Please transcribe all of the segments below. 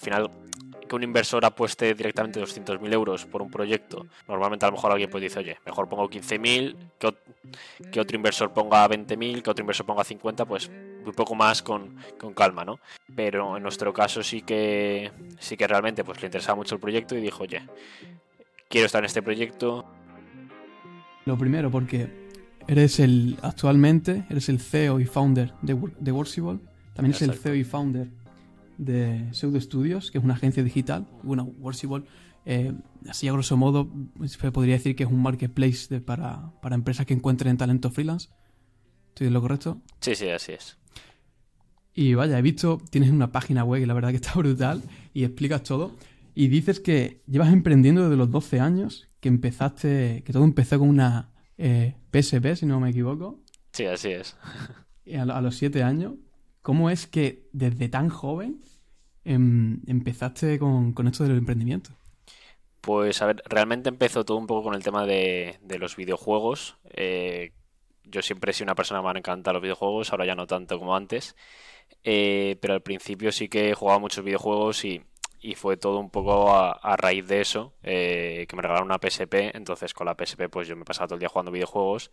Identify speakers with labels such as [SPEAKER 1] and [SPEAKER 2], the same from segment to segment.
[SPEAKER 1] Al final, que un inversor apueste directamente 200.000 euros por un proyecto, normalmente a lo mejor alguien pues dice, oye, mejor pongo 15.000, que, que otro inversor ponga 20.000, que otro inversor ponga 50, pues un poco más con, con, calma, ¿no? Pero en nuestro caso sí que sí que realmente pues le interesaba mucho el proyecto y dijo, oye, quiero estar en este proyecto.
[SPEAKER 2] Lo primero, porque eres el actualmente eres el CEO y founder de, de Worsible, también es el CEO y founder de Pseudo Studios, que es una agencia digital. Bueno, Worsible, eh, así a grosso modo, se podría decir que es un marketplace para, para empresas que encuentren talento freelance. ¿Estoy en lo correcto?
[SPEAKER 1] Sí, sí, así es.
[SPEAKER 2] Y vaya, he visto, tienes una página web y la verdad que está brutal y explicas todo. Y dices que llevas emprendiendo desde los 12 años, que empezaste, que todo empezó con una eh, PSP, si no me equivoco.
[SPEAKER 1] Sí, así es.
[SPEAKER 2] A, a los 7 años. ¿Cómo es que desde tan joven em, empezaste con, con, esto del emprendimiento?
[SPEAKER 1] Pues a ver, realmente empezó todo un poco con el tema de, de los videojuegos. Eh, yo siempre he sido una persona que me han encantado los videojuegos, ahora ya no tanto como antes. Eh, pero al principio sí que jugaba muchos videojuegos y, y fue todo un poco a, a raíz de eso, eh, que me regalaron una PSP, entonces con la PSP pues yo me pasaba todo el día jugando videojuegos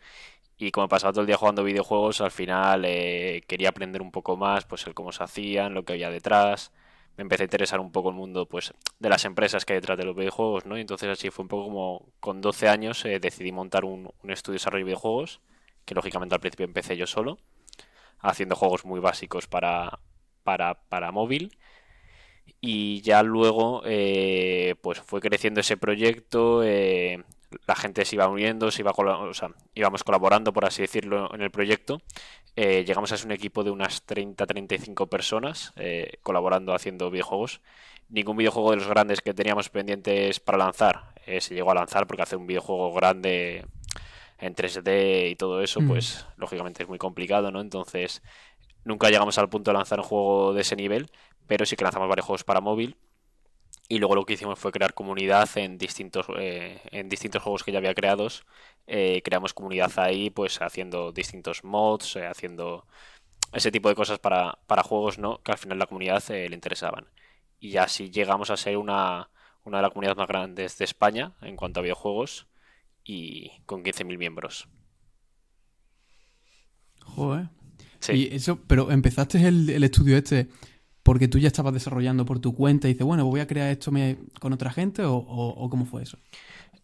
[SPEAKER 1] y como pasaba todo el día jugando videojuegos, al final eh, quería aprender un poco más, pues el cómo se hacían, lo que había detrás, me empecé a interesar un poco el mundo pues de las empresas que hay detrás de los videojuegos, ¿no? Y entonces así fue un poco como con 12 años eh, decidí montar un, estudio de desarrollo de videojuegos, que lógicamente al principio empecé yo solo, haciendo juegos muy básicos para, para, para móvil y ya luego eh, pues fue creciendo ese proyecto eh, la gente se iba uniendo se iba o sea, íbamos colaborando por así decirlo en el proyecto eh, llegamos a ser un equipo de unas 30 35 personas eh, colaborando haciendo videojuegos ningún videojuego de los grandes que teníamos pendientes para lanzar eh, se llegó a lanzar porque hacer un videojuego grande en 3D y todo eso mm. pues lógicamente es muy complicado no entonces nunca llegamos al punto de lanzar un juego de ese nivel pero sí que lanzamos varios juegos para móvil. Y luego lo que hicimos fue crear comunidad en distintos, eh, en distintos juegos que ya había creados. Eh, creamos comunidad ahí, pues haciendo distintos mods, eh, haciendo ese tipo de cosas para, para, juegos ¿no? que al final la comunidad le interesaban. Y así llegamos a ser una, una de las comunidades más grandes de España en cuanto a videojuegos y con 15.000 miembros.
[SPEAKER 2] Joder. Sí. Y eso, pero empezaste el, el estudio este porque tú ya estabas desarrollando por tu cuenta y dices, bueno, voy a crear esto con otra gente o, o, cómo fue eso?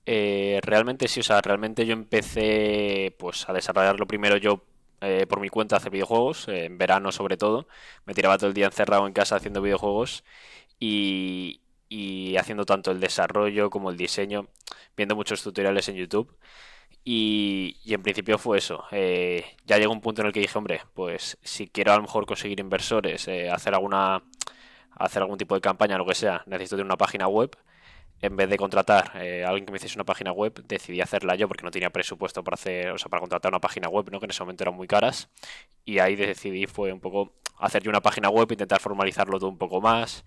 [SPEAKER 1] Eh, realmente sí, o sea, realmente yo empecé pues a desarrollarlo primero yo eh, por mi cuenta hacer videojuegos, eh, en verano sobre todo, me tiraba todo el día encerrado en casa haciendo videojuegos y, y haciendo tanto el desarrollo como el diseño, viendo muchos tutoriales en YouTube. Y, en principio fue eso. Eh, ya llegó un punto en el que dije, hombre, pues si quiero a lo mejor conseguir inversores, eh, hacer alguna hacer algún tipo de campaña, lo que sea, necesito tener una página web. En vez de contratar eh, a alguien que me hiciese una página web, decidí hacerla yo porque no tenía presupuesto para hacer, o sea, para contratar una página web, ¿no? que en ese momento eran muy caras. Y ahí decidí fue un poco hacer yo una página web, intentar formalizarlo todo un poco más.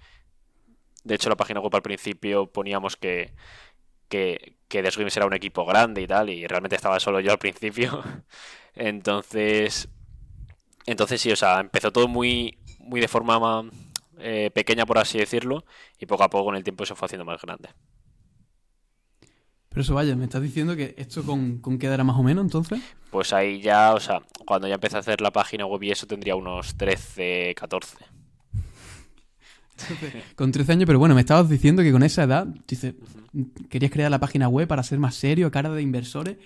[SPEAKER 1] De hecho, la página web al principio poníamos que, que, que The Swims era un equipo grande y tal, y realmente estaba solo yo al principio. entonces, entonces sí, o sea, empezó todo muy, muy de forma eh, pequeña, por así decirlo, y poco a poco con el tiempo se fue haciendo más grande.
[SPEAKER 2] Pero eso vaya, ¿me estás diciendo que esto con, con qué edad más o menos entonces?
[SPEAKER 1] Pues ahí ya, o sea, cuando ya empecé a hacer la página web y eso tendría unos 13, 14.
[SPEAKER 2] Con 13 años, pero bueno, me estabas diciendo que con esa edad, dices, querías crear la página web para ser más serio, cara de inversores.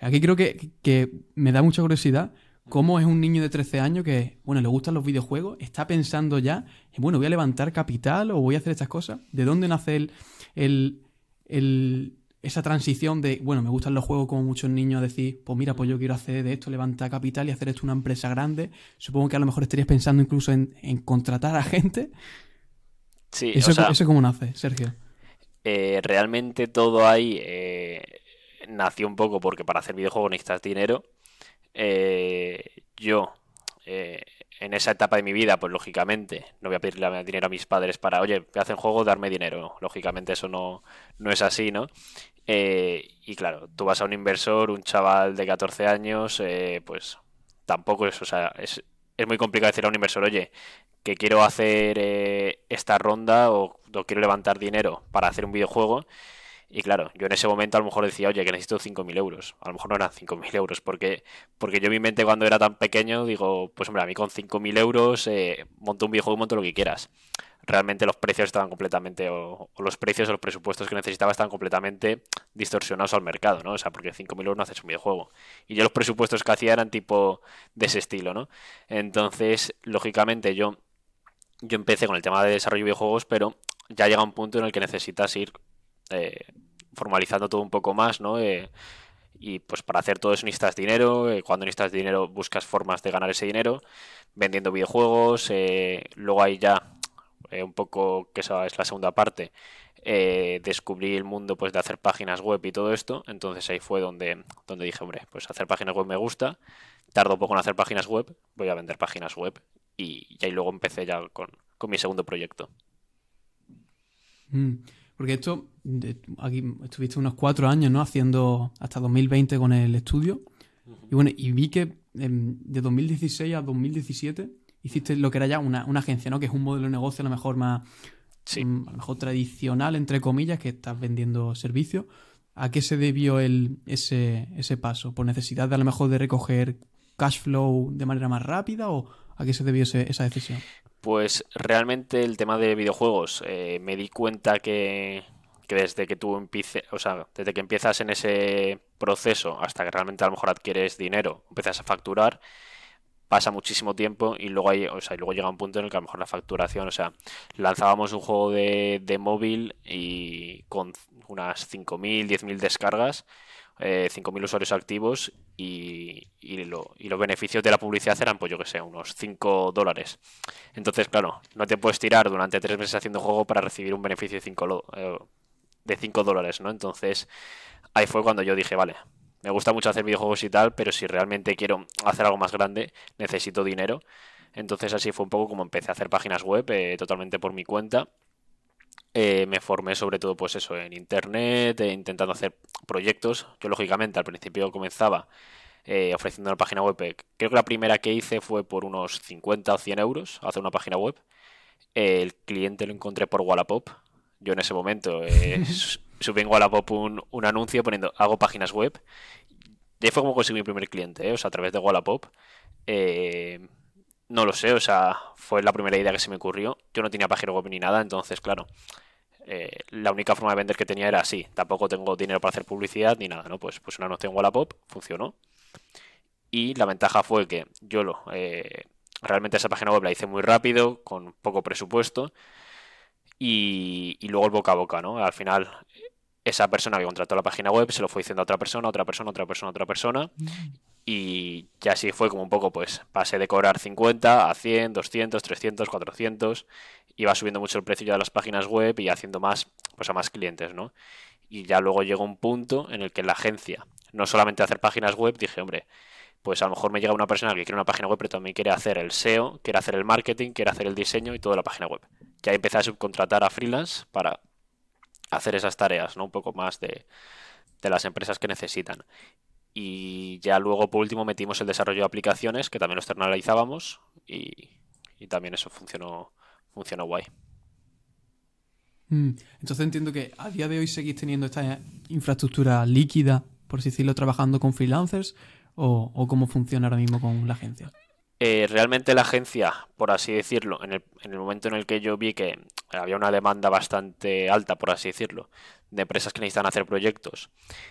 [SPEAKER 2] Aquí creo que, que me da mucha curiosidad cómo es un niño de 13 años que, bueno, le gustan los videojuegos, está pensando ya, bueno, voy a levantar capital o voy a hacer estas cosas. ¿De dónde nace el, el, el, esa transición de, bueno, me gustan los juegos como muchos niños decir, pues mira, pues yo quiero hacer de esto, levantar capital y hacer esto una empresa grande? Supongo que a lo mejor estarías pensando incluso en, en contratar a gente.
[SPEAKER 1] Sí,
[SPEAKER 2] ¿Eso,
[SPEAKER 1] o sea,
[SPEAKER 2] ¿Eso cómo nace, Sergio?
[SPEAKER 1] Eh, realmente todo ahí eh, nació un poco porque para hacer videojuegos necesitas dinero. Eh, yo, en esa etapa de mi vida, pues lógicamente no voy a pedirle dinero a mis padres para, oye, me hacen juego, darme dinero. Lógicamente eso no, no es así, ¿no? Y claro, tú vas a un inversor, un chaval de 14 años, pues tampoco es, o sea, es, es muy complicado decirle a un inversor, oye, que quiero hacer eh, esta ronda o, quiero levantar dinero para hacer un videojuego. Y claro, yo en ese momento a lo mejor decía, oye, que necesito 5.000 euros. A lo mejor no eran 5.000 euros, porque, porque yo mi mente cuando era tan pequeño digo, pues hombre, a mí con 5.000 euros eh, monto un videojuego, monto lo que quieras realmente los precios estaban completamente, o, los precios o los presupuestos que necesitaba estaban completamente distorsionados al mercado, ¿no? O sea, porque 5.000 euros no haces un videojuego. Y yo los presupuestos que hacía eran tipo de ese estilo, ¿no? Entonces, lógicamente, yo, yo empecé con el tema de desarrollo de videojuegos, pero ya llega un punto en el que necesitas ir eh, formalizando todo un poco más, ¿no? Eh, y pues para hacer todo eso necesitas dinero. Eh, cuando necesitas dinero buscas formas de ganar ese dinero, vendiendo videojuegos. luego hay ya eh, un poco, que esa es la segunda parte, eh, descubrí el mundo pues de hacer páginas web y todo esto. Entonces ahí fue donde, donde dije, hombre, pues hacer páginas web me gusta. Tardo poco en hacer páginas web, voy a vender páginas web. Y, ahí luego empecé ya con, mi segundo proyecto.
[SPEAKER 2] Mm, porque esto, aquí estuviste unos cuatro años, ¿no? Haciendo hasta 2020 con el estudio. Y bueno, y vi que de 2016 a 2017 hiciste lo que era ya una, agencia, ¿no? Que es un modelo de negocio a lo mejor más, mm, a lo mejor tradicional, entre comillas, que estás vendiendo servicios. ¿A qué se debió el, ese, ese paso? ¿Por necesidad de a lo mejor de recoger cash flow de manera más rápida o a qué se debió esa decisión?
[SPEAKER 1] Pues realmente el tema de videojuegos, eh, me di cuenta que, que desde que tú empieces, o sea, desde que empiezas en ese proceso hasta que realmente a lo mejor adquieres dinero, empiezas a facturar, pasa muchísimo tiempo y luego hay, o sea, luego llega un punto en el que a lo mejor la facturación, o sea, lanzábamos un juego de, de móvil y con unas 5.000, 10.000 descargas, eh, 5.000 usuarios activos y, y, lo, y, los beneficios de la publicidad eran, pues yo que sé, unos 5 dólares. Entonces, claro, no te puedes tirar durante tres meses haciendo juego para recibir un beneficio de 5 eh, de 5 dólares, ¿no? Entonces, ahí fue cuando yo dije, vale, me gusta mucho hacer videojuegos y tal, pero si realmente quiero hacer algo más grande, necesito dinero. Entonces así fue un poco como empecé a hacer páginas web eh, totalmente por mi cuenta. Eh, me formé sobre todo pues eso en internet, eh, intentando hacer proyectos. Yo lógicamente al principio comenzaba ofreciendo una página web. creo que la primera que hice fue por unos 50 o 100 euros hacer una página web. el cliente lo encontré por Wallapop. Yo en ese momento subí en Wallapop un, un anuncio poniendo hago páginas web. Y ahí fue como conseguí mi primer cliente, ¿eh? o sea, a través de Wallapop. Eh, no lo sé, o sea, fue la primera idea que se me ocurrió. Yo no tenía página web ni nada, entonces, claro, eh, la única forma de vender que tenía era así. Tampoco tengo dinero para hacer publicidad ni nada, ¿no? Pues, pues una noche en Wallapop funcionó. Y la ventaja fue que yo lo, realmente esa página web la hice muy rápido, con poco presupuesto. Y, luego el boca a boca, ¿no? Al final, esa persona que contrató la página web se lo fue diciendo a otra persona, otra persona, otra persona, otra persona. Y ya así fue como un poco, pues, pasé de cobrar 50 a 100, 200, 300, 400. Iba subiendo mucho el precio ya de las páginas web y haciendo más, pues, a más clientes, ¿no? Y ya luego llegó un punto en el que la agencia, no solamente hacer páginas web, dije, hombre, pues a lo mejor me llega una persona que quiere una página web, pero también quiere hacer el SEO, quiere hacer el marketing, quiere hacer el diseño y toda la página web. Ya empecé a subcontratar a freelance para hacer esas tareas, ¿no? Un poco más de, las empresas que necesitan. Y ya luego, por último, metimos el desarrollo de aplicaciones, que también lo externalizábamos, y, también eso funcionó, funcionó guay.
[SPEAKER 2] Mm, entonces entiendo que a día de hoy seguís teniendo esta infraestructura líquida, por así decirlo, trabajando con freelancers, o cómo funciona ahora mismo con la agencia.
[SPEAKER 1] Eh, realmente la agencia, por así decirlo, en el, en el, momento en el que yo vi que había una demanda bastante alta, por así decirlo, de empresas que necesitan hacer proyectos,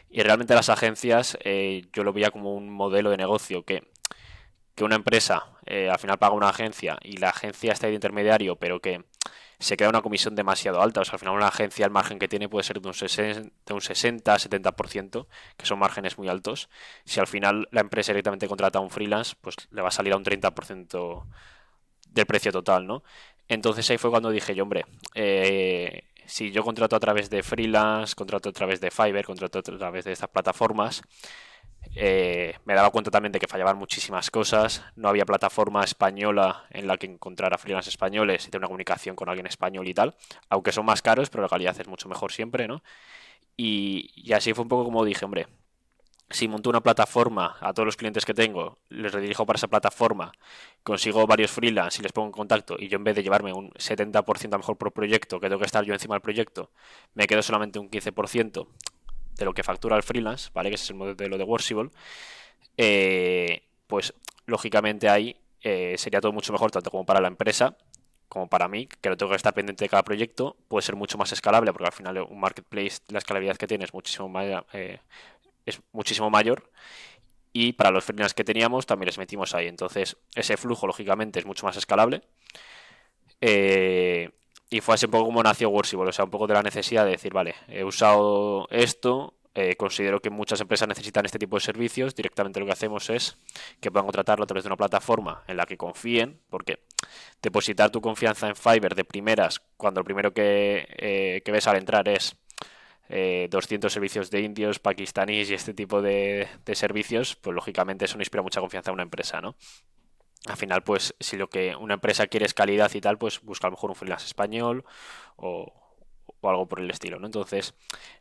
[SPEAKER 1] y realmente las agencias eh, yo lo veía como un modelo de negocio que, que una empresa eh, al final paga una agencia y la agencia está de intermediario, pero que se queda una comisión demasiado alta. O sea, al final una agencia el margen que tiene puede ser de un 60, de un 60 70%, que son márgenes muy altos. Si al final la empresa directamente contrata a un freelance, pues le va a salir a un 30% del precio total, ¿no? Entonces ahí fue cuando dije yo, hombre, eh, si yo contrato a través de freelance, contrato a través de Fiverr, contrato a través de estas plataformas, eh, me daba cuenta también de que fallaban muchísimas cosas. No había plataforma española en la que encontrar a freelance españoles y tener una comunicación con alguien español y tal. Aunque son más caros, pero la calidad es mucho mejor siempre, ¿no? Y, así fue un poco como dije, hombre, si monto una plataforma a todos los clientes que tengo, les redirijo para esa plataforma, consigo varios freelance y les pongo en contacto y yo en vez de llevarme un 70% a lo mejor por proyecto, que tengo que estar yo encima del proyecto, me quedo solamente un 15% de lo que factura el freelance, ¿vale? Que es el modelo de Worsible, eh, pues lógicamente ahí eh, sería todo mucho mejor tanto como para la empresa como para mí, que no tengo que estar pendiente de cada proyecto, puede ser mucho más escalable, porque al final un marketplace, la escalabilidad que tiene es muchísimo eh, es muchísimo mayor. Y para los freelance que teníamos también les metimos ahí. Entonces, ese flujo, lógicamente, es mucho más escalable. Eh, y fue así un poco como nació Worsible, o sea, un poco de la necesidad de decir, vale, he usado esto, eh, considero que muchas empresas necesitan este tipo de servicios. Directamente lo que hacemos es que puedan contratarlo a través de una plataforma en la que confíen, porque depositar tu confianza en Fiverr de primeras, cuando lo primero que, eh, que ves al entrar es 200 eh, servicios de indios, pakistaníes y este tipo de, servicios, pues lógicamente eso no inspira mucha confianza a una empresa, ¿no? Al final, pues si lo que una empresa quiere es calidad y tal, pues busca a lo mejor un freelance español o, algo por el estilo, ¿no? Entonces,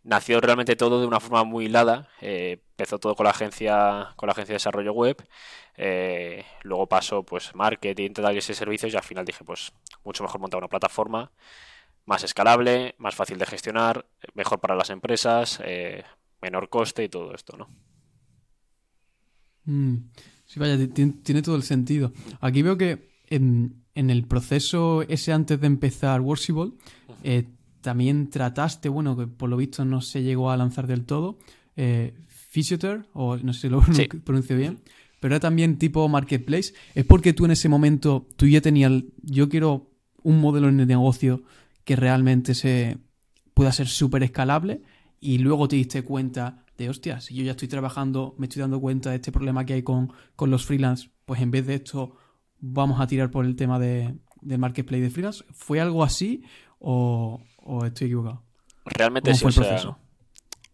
[SPEAKER 1] nació realmente todo de una forma muy hilada. Eh, empezó todo con la agencia, con la agencia de desarrollo web. Eh, luego pasó, pues, marketing, tal y ese servicios. Y al final dije, pues, mucho mejor montar una plataforma más escalable, más fácil de gestionar, mejor para las empresas, eh, menor coste y todo esto, ¿no?
[SPEAKER 2] Mm, sí, vaya, tiene, todo el sentido. Aquí veo que en, el proceso ese antes de empezar Worsible, eh, también trataste, bueno, que por lo visto no se llegó a lanzar del todo, eh, o no sé si lo pronuncio bien, pero era también tipo marketplace. Es porque tú en ese momento, tú ya tenías, yo quiero un modelo de negocio que realmente se pueda ser súper escalable y luego te diste cuenta de, hostia, si yo ya estoy trabajando, me estoy dando cuenta de este problema que hay con, los freelance, pues en vez de esto vamos a tirar por el tema de, del marketplace de freelance. ¿Fue algo así o, estoy equivocado?
[SPEAKER 1] Realmente sí, o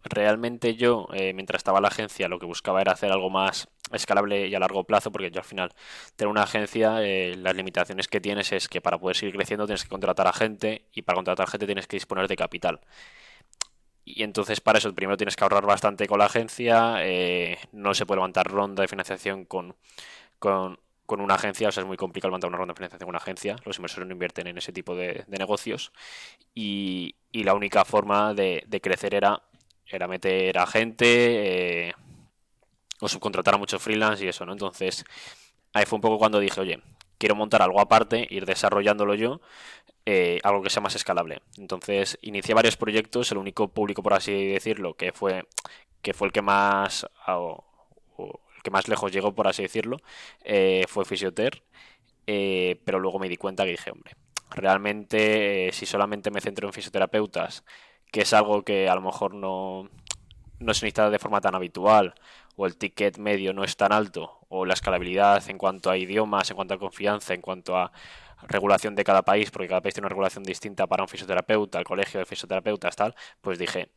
[SPEAKER 1] realmente yo, eh, mientras estaba en la agencia, lo que buscaba era hacer algo más escalable y a largo plazo, porque yo al final tener una agencia, eh, las limitaciones que tienes es que para poder seguir creciendo tienes que contratar a gente y para contratar gente tienes que disponer de capital. Y entonces para eso primero tienes que ahorrar bastante con la agencia, eh, no se puede levantar ronda de financiación con, con, una agencia, o sea, es muy complicado levantar una ronda de financiación con una agencia, los inversores no invierten en ese tipo de, negocios y, y, la única forma de, de crecer era, era meter a gente, eh, o subcontratar a muchos freelance y eso, ¿no? Entonces, ahí fue un poco cuando dije, oye, quiero montar algo aparte, ir desarrollándolo yo, eh, algo que sea más escalable. Entonces, inicié varios proyectos, el único público, por así decirlo, que fue, que fue el que más, o, el que más lejos llegó, por así decirlo, eh, fue Fisioter, eh, pero luego me di cuenta que dije, hombre, realmente si solamente me centro en fisioterapeutas, que es algo que a lo mejor no, no se necesita de forma tan habitual, o el ticket medio no es tan alto, o la escalabilidad en cuanto a idiomas, en cuanto a confianza, en cuanto a regulación de cada país, porque cada país tiene una regulación distinta para un fisioterapeuta, el colegio de fisioterapeutas, tal, pues dije,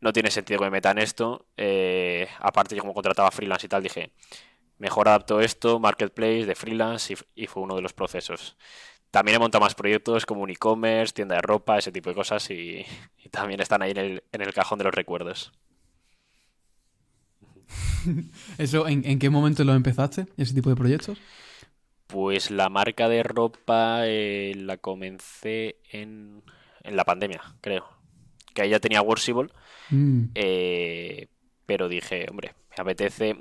[SPEAKER 1] no tiene sentido que me meta en esto. Eh, aparte, yo como contrataba freelance y tal, dije, mejor adapto esto, marketplace de freelance, y, fue uno de los procesos. También he montado más proyectos como un e-commerce, tienda de ropa, ese tipo de cosas, y, también están ahí en el, en el cajón de los recuerdos.
[SPEAKER 2] ¿Eso en, qué momento lo empezaste, ese tipo de proyectos?
[SPEAKER 1] Pues la marca de ropa eh, la comencé en, en, la pandemia, creo. Que ahí ya tenía Worsible. Mm. Eh, pero dije, hombre, me apetece,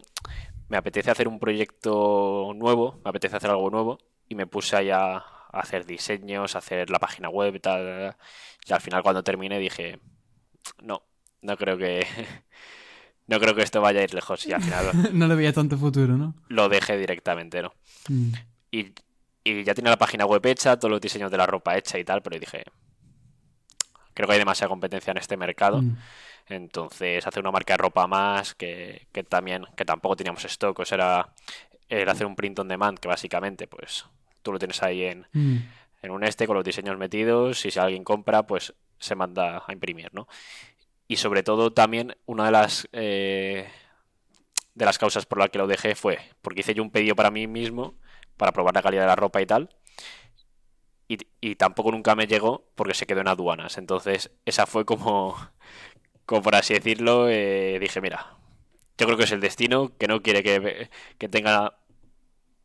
[SPEAKER 1] me apetece hacer un proyecto nuevo, me apetece hacer algo nuevo. Y me puse ahí a, hacer diseños, a hacer la página web y tal. Y al final cuando terminé dije, no, no creo que no creo que esto vaya a ir lejos y al final...
[SPEAKER 2] no le veía tanto futuro, ¿no?
[SPEAKER 1] Lo dejé directamente, ¿no? Mm. Y, ya tiene la página web hecha, todos los diseños de la ropa hecha y tal, pero dije, creo que hay demasiada competencia en este mercado. Mm. Entonces, hacer una marca de ropa más, que, también, que tampoco teníamos stock, o sea, era hacer un print on demand, que básicamente, pues, tú lo tienes ahí en, mm. en un este con los diseños metidos, y si alguien compra, pues se manda a imprimir, ¿no? y sobre todo también una de las eh, de las causas por las que lo dejé fue porque hice yo un pedido para mí mismo para probar la calidad de la ropa y tal y, tampoco nunca me llegó porque se quedó en aduanas entonces esa fue como como por así decirlo eh, dije mira yo creo que es el destino, que no quiere que, que tenga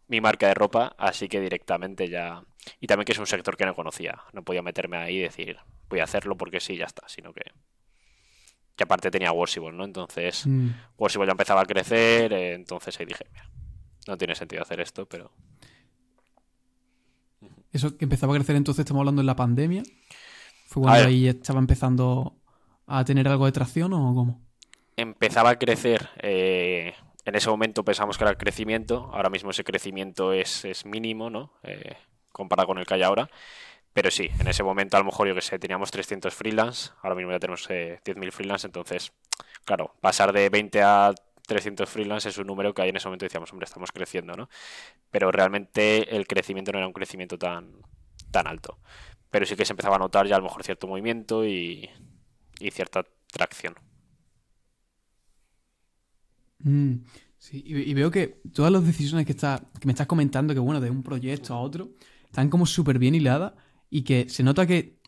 [SPEAKER 1] mi marca de ropa, así que directamente ya... Y también que es un sector que no conocía, no podía meterme ahí y decir, voy a hacerlo porque sí, ya está, sino que... Que aparte tenía Worshipable, ¿no? Entonces, mm. ya empezaba a crecer, eh, entonces ahí dije, mira, no tiene sentido hacer esto, pero...
[SPEAKER 2] Eso que empezaba a crecer entonces, estamos hablando en la pandemia. ¿Fue cuando ahí estaba empezando a tener algo de tracción o cómo?
[SPEAKER 1] Empezaba a crecer. Eh, en ese momento pensamos que era el crecimiento. Ahora mismo ese crecimiento es, es mínimo, ¿no? Eh, comparado con el que hay ahora. Pero sí, en ese momento a lo mejor yo que sé, teníamos 300 freelance, ahora mismo ya tenemos 10.000 eh, freelance, entonces, claro, pasar de 20 a 300 freelance es un número que ahí en ese momento decíamos, hombre, estamos creciendo, ¿no? Pero realmente el crecimiento no era un crecimiento tan, tan alto. Pero sí que se empezaba a notar ya a lo mejor cierto movimiento y, cierta tracción.
[SPEAKER 2] Mm, sí, y, veo que todas las decisiones que, está, que me estás comentando, que bueno, de un proyecto a otro, están como súper bien hiladas y que se nota que,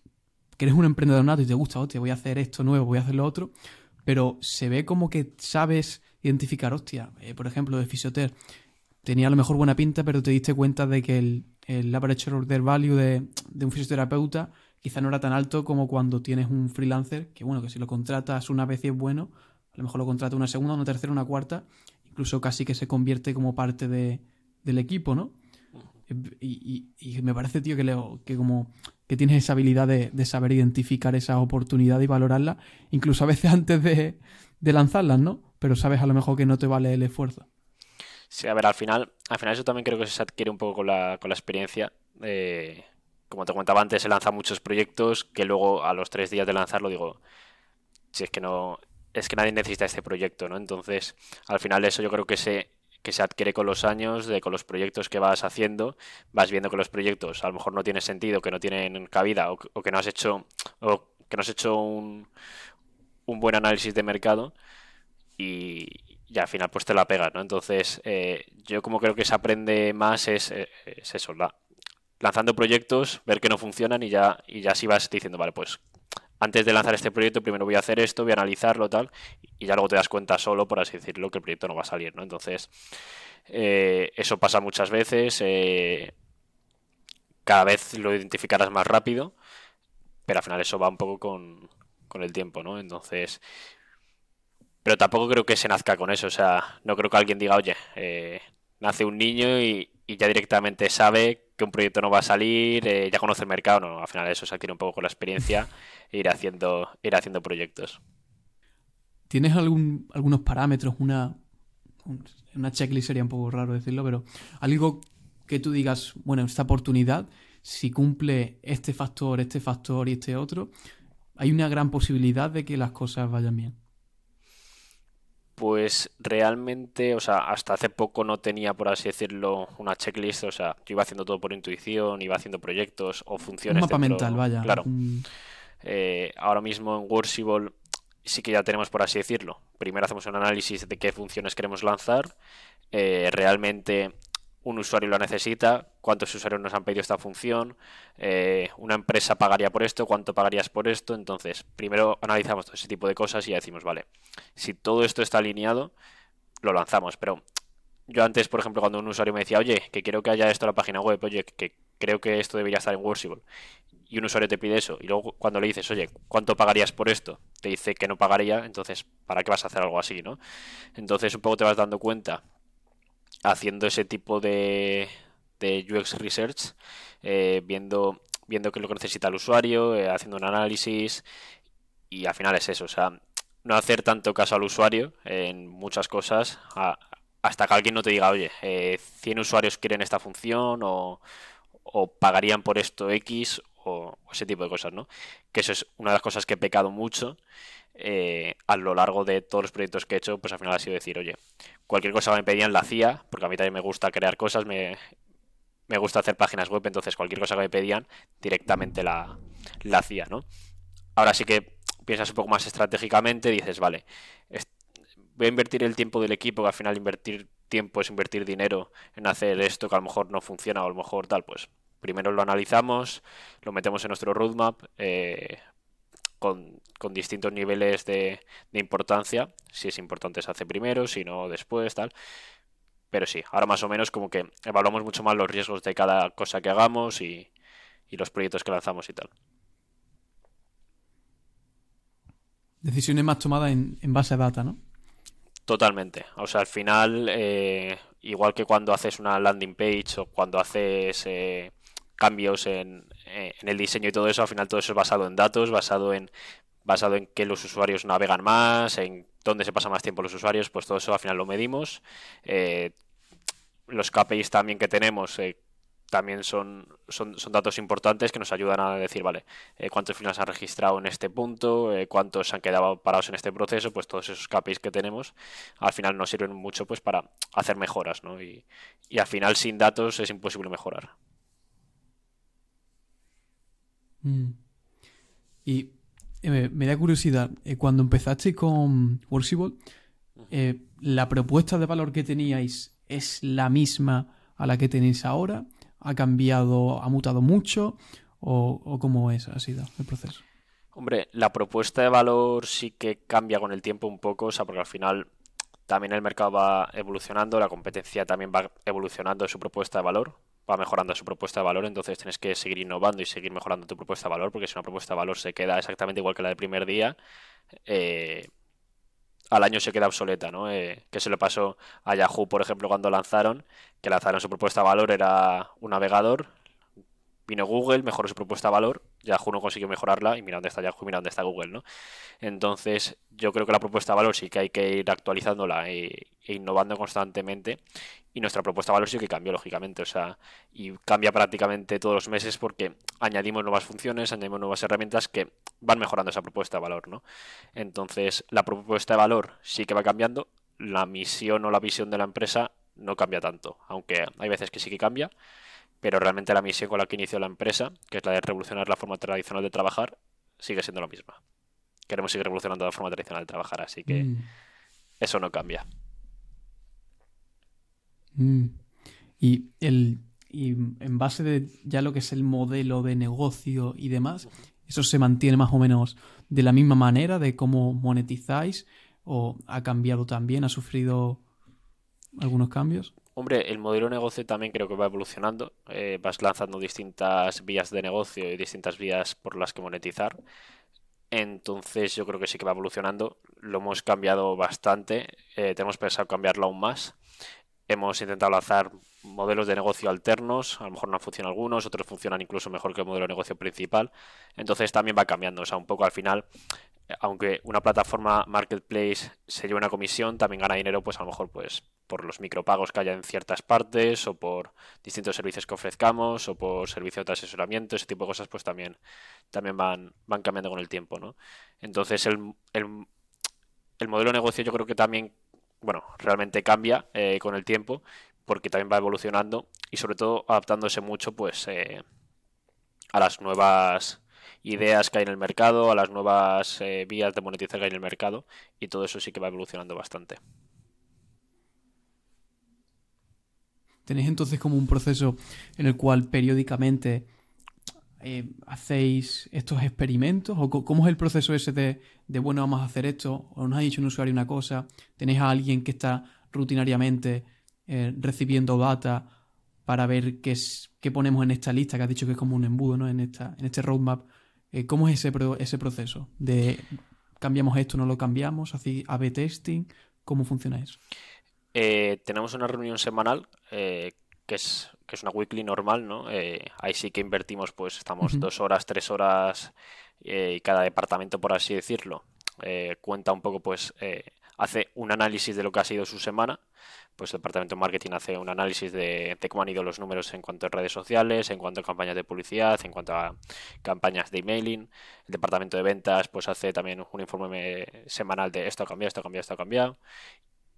[SPEAKER 2] que, eres un emprendedor nato y te gusta, hostia, voy a hacer esto nuevo, voy a hacer lo otro, pero se ve como que sabes identificar, hostia, eh, por ejemplo, de Fisioter, tenía a lo mejor buena pinta, pero te diste cuenta de que el, el average order value de, de, un fisioterapeuta quizá no era tan alto como cuando tienes un freelancer, que bueno, que si lo contratas una vez y es bueno, a lo mejor lo contrata una segunda, una tercera, una cuarta, incluso casi que se convierte como parte de, del equipo, ¿no? Y, y, me parece, tío, que, leo, que como que tienes esa habilidad de, de saber identificar esa oportunidad y valorarla, incluso a veces antes de, de lanzarlas, ¿no? Pero sabes a lo mejor que no te vale el esfuerzo.
[SPEAKER 1] Sí, a ver, al final, al final eso también creo que se adquiere un poco con la, con la experiencia. como te comentaba antes, se lanzan muchos proyectos que luego a los tres días de lanzarlo digo, si es que no, es que nadie necesita este proyecto, ¿no? Entonces, al final eso yo creo que se, que se adquiere con los años, de con los proyectos que vas haciendo, vas viendo que los proyectos a lo mejor no tienen sentido, que no tienen cabida o, o que no has hecho, o que no has hecho un, un buen análisis de mercado y, al final pues te la pegas, ¿no? Entonces, eh, yo como creo que se aprende más es, eh, eso, lanzando proyectos, ver que no funcionan y ya, y ya si vas diciendo, vale, pues antes de lanzar este proyecto primero voy a hacer esto, voy a analizarlo, tal, y ya luego te das cuenta solo, por así decirlo, que el proyecto no va a salir, ¿no? Entonces, eh, eso pasa muchas veces, cada vez lo identificarás más rápido, pero al final eso va un poco con, con el tiempo, ¿no? Entonces, pero tampoco creo que se nazca con eso. O sea, no creo que alguien diga, oye, eh, nace un niño y, ya directamente sabe que un proyecto no va a salir, eh, ya conoce el mercado. No, al final eso se adquiere un poco con la experiencia e ir haciendo, ir haciendo proyectos.
[SPEAKER 2] ¿Tienes algún, algunos parámetros, una, una checklist sería un poco raro decirlo, pero algo que tú digas, bueno, esta oportunidad, si cumple este factor, este factor y este otro, hay una gran posibilidad de que las cosas vayan bien.
[SPEAKER 1] Pues realmente, o sea, hasta hace poco no tenía, por así decirlo, una checklist. O sea, yo iba haciendo todo por intuición, iba haciendo proyectos o funciones.
[SPEAKER 2] Un mapa mental, vaya.
[SPEAKER 1] Claro. Eh, ahora mismo en Worshipable sí que ya tenemos, por así decirlo. Primero hacemos un análisis de qué funciones queremos lanzar. Eh, realmente un usuario lo necesita, cuántos usuarios nos han pedido esta función, eh, una empresa pagaría por esto, cuánto pagarías por esto. Entonces, primero analizamos todo ese tipo de cosas y ya decimos, vale, si todo esto está alineado, lo lanzamos. Pero yo antes, por ejemplo, cuando un usuario me decía, oye, que quiero que haya esto en la página web, oye, que creo que esto debería estar en Worshipable, y un usuario te pide eso, y luego cuando le dices, oye, ¿cuánto pagarías por esto? Te dice que no pagaría, entonces, ¿para qué vas a hacer algo así, no? Entonces, un poco te vas dando cuenta haciendo ese tipo de, de UX Research, eh, viendo, viendo qué es lo que necesita el usuario, eh, haciendo un análisis y al final es eso, o sea, no hacer tanto caso al usuario en muchas cosas hasta que alguien no te diga, oye, eh, 100 usuarios quieren esta función o, o pagarían por esto X o, ese tipo de cosas, ¿no? Que eso es una de las cosas que he pecado mucho eh, a lo largo de todos los proyectos que he hecho, pues al final ha sido decir, oye, cualquier cosa me pedían la hacía, porque a mí también me gusta crear cosas, me, me gusta hacer páginas web, entonces cualquier cosa que me pedían directamente la, la hacía, ¿no? Ahora sí que piensas un poco más estratégicamente, dices, vale, voy a invertir el tiempo del equipo, que al final invertir tiempo es invertir dinero en hacer esto que a lo mejor no funciona o a lo mejor tal, pues primero lo analizamos, lo metemos en nuestro roadmap, eh, con, con distintos niveles de, de importancia. Si es importante se hace primero, si no después, tal. Pero sí, ahora más o menos como que evaluamos mucho más los riesgos de cada cosa que hagamos y, y los proyectos que lanzamos y tal.
[SPEAKER 2] Decisiones más tomadas en, en base a data, ¿no?
[SPEAKER 1] Totalmente. O sea, al final, eh, igual que cuando haces una landing page o cuando haces eh, cambios en, eh, en, el diseño y todo eso, al final todo eso es basado en datos, basado en basado en que los usuarios navegan más, en dónde se pasa más tiempo los usuarios, pues todo eso al final lo medimos. Eh, los KPIs también que tenemos, eh, también son, son, datos importantes que nos ayudan a decir, vale, eh, cuántos finales han registrado en este punto, cuántos han quedado parados en este proceso, pues todos esos KPIs que tenemos al final nos sirven mucho pues para hacer mejoras, ¿no? Y, y al final sin datos es imposible mejorar.
[SPEAKER 2] Mm. Y eh, me da curiosidad, eh, cuando empezaste con Workable, eh, ¿la propuesta de valor que teníais es la misma a la que tenéis ahora? ¿Ha cambiado, ha mutado mucho? ¿O, o cómo es, ha sido el proceso?
[SPEAKER 1] Hombre, la propuesta de valor sí que cambia con el tiempo un poco, o sea, porque al final también el mercado va evolucionando, la competencia también va evolucionando su propuesta de valor, va mejorando su propuesta de valor, entonces tienes que seguir innovando y seguir mejorando tu propuesta de valor, porque si una propuesta de valor se queda exactamente igual que la del primer día, eh, al año se queda obsoleta, ¿no? Eh, que se le pasó a Yahoo, por ejemplo, cuando lanzaron, que lanzaron su propuesta de valor era un navegador, vino Google, mejoró su propuesta de valor, Yahoo no consiguió mejorarla y mira dónde está Yahoo, mira dónde está Google, ¿no? Entonces, yo creo que la propuesta de valor sí que hay que ir actualizándola e, e innovando constantemente y nuestra propuesta de valor sí que cambió, lógicamente, o sea, y cambia prácticamente todos los meses porque añadimos nuevas funciones, añadimos nuevas herramientas que van mejorando esa propuesta de valor, ¿no? Entonces, la propuesta de valor sí que va cambiando, la misión o la visión de la empresa no cambia tanto, aunque hay veces que sí que cambia, pero realmente la misión con la que inició la empresa, que es la de revolucionar la forma tradicional de trabajar, sigue siendo la misma. Queremos seguir revolucionando la forma tradicional de trabajar, así que mm. eso no cambia.
[SPEAKER 2] Mm. Y, el, y en base de ya lo que es el modelo de negocio y demás, ¿eso se mantiene más o menos de la misma manera de cómo monetizáis? ¿O ha cambiado también? ¿Ha sufrido algunos cambios?
[SPEAKER 1] Hombre, el modelo de negocio también creo que va evolucionando. Eh, vas lanzando distintas vías de negocio y distintas vías por las que monetizar. Entonces yo creo que sí que va evolucionando. Lo hemos cambiado bastante. Eh, tenemos pensado cambiarlo aún más. Hemos intentado lanzar modelos de negocio alternos. A lo mejor no funcionan algunos, otros funcionan incluso mejor que el modelo de negocio principal. Entonces también va cambiando. O sea, un poco al final aunque una plataforma marketplace se lleve una comisión, también gana dinero, pues a lo mejor pues por los micropagos que haya en ciertas partes, o por distintos servicios que ofrezcamos, o por servicios de asesoramiento, ese tipo de cosas, pues también, también van, van cambiando con el tiempo, ¿no? Entonces el, el, el modelo de negocio yo creo que también, bueno, realmente cambia eh, con el tiempo, porque también va evolucionando y sobre todo adaptándose mucho, pues, eh, a las nuevas ideas que hay en el mercado, a las nuevas eh, vías de monetizar que hay en el mercado y todo eso sí que va evolucionando bastante.
[SPEAKER 2] ¿Tenéis entonces como un proceso en el cual periódicamente eh, hacéis estos experimentos? ¿O cómo es el proceso ese de, bueno, vamos a hacer esto? ¿O nos ha dicho un usuario una cosa? ¿Tenéis a alguien que está rutinariamente eh, recibiendo data para ver qué, es, qué ponemos en esta lista que has dicho que es como un embudo, ¿no? En, esta, en este roadmap eh, ¿Cómo es ese, ese proceso? De cambiamos esto, no lo cambiamos, así A-B testing, ¿cómo funciona eso?
[SPEAKER 1] Tenemos una reunión semanal que, es, que es una weekly normal, ¿no? ahí sí que invertimos, pues estamos uh -huh. dos horas, tres horas y cada departamento, por así decirlo, cuenta un poco, pues hace un análisis de lo que ha sido su semana pues el departamento de marketing hace un análisis de, de, cómo han ido los números en cuanto a redes sociales, en cuanto a campañas de publicidad, en cuanto a campañas de emailing. El departamento de ventas pues hace también un informe semanal de esto ha cambiado, esto ha cambiado, esto ha cambiado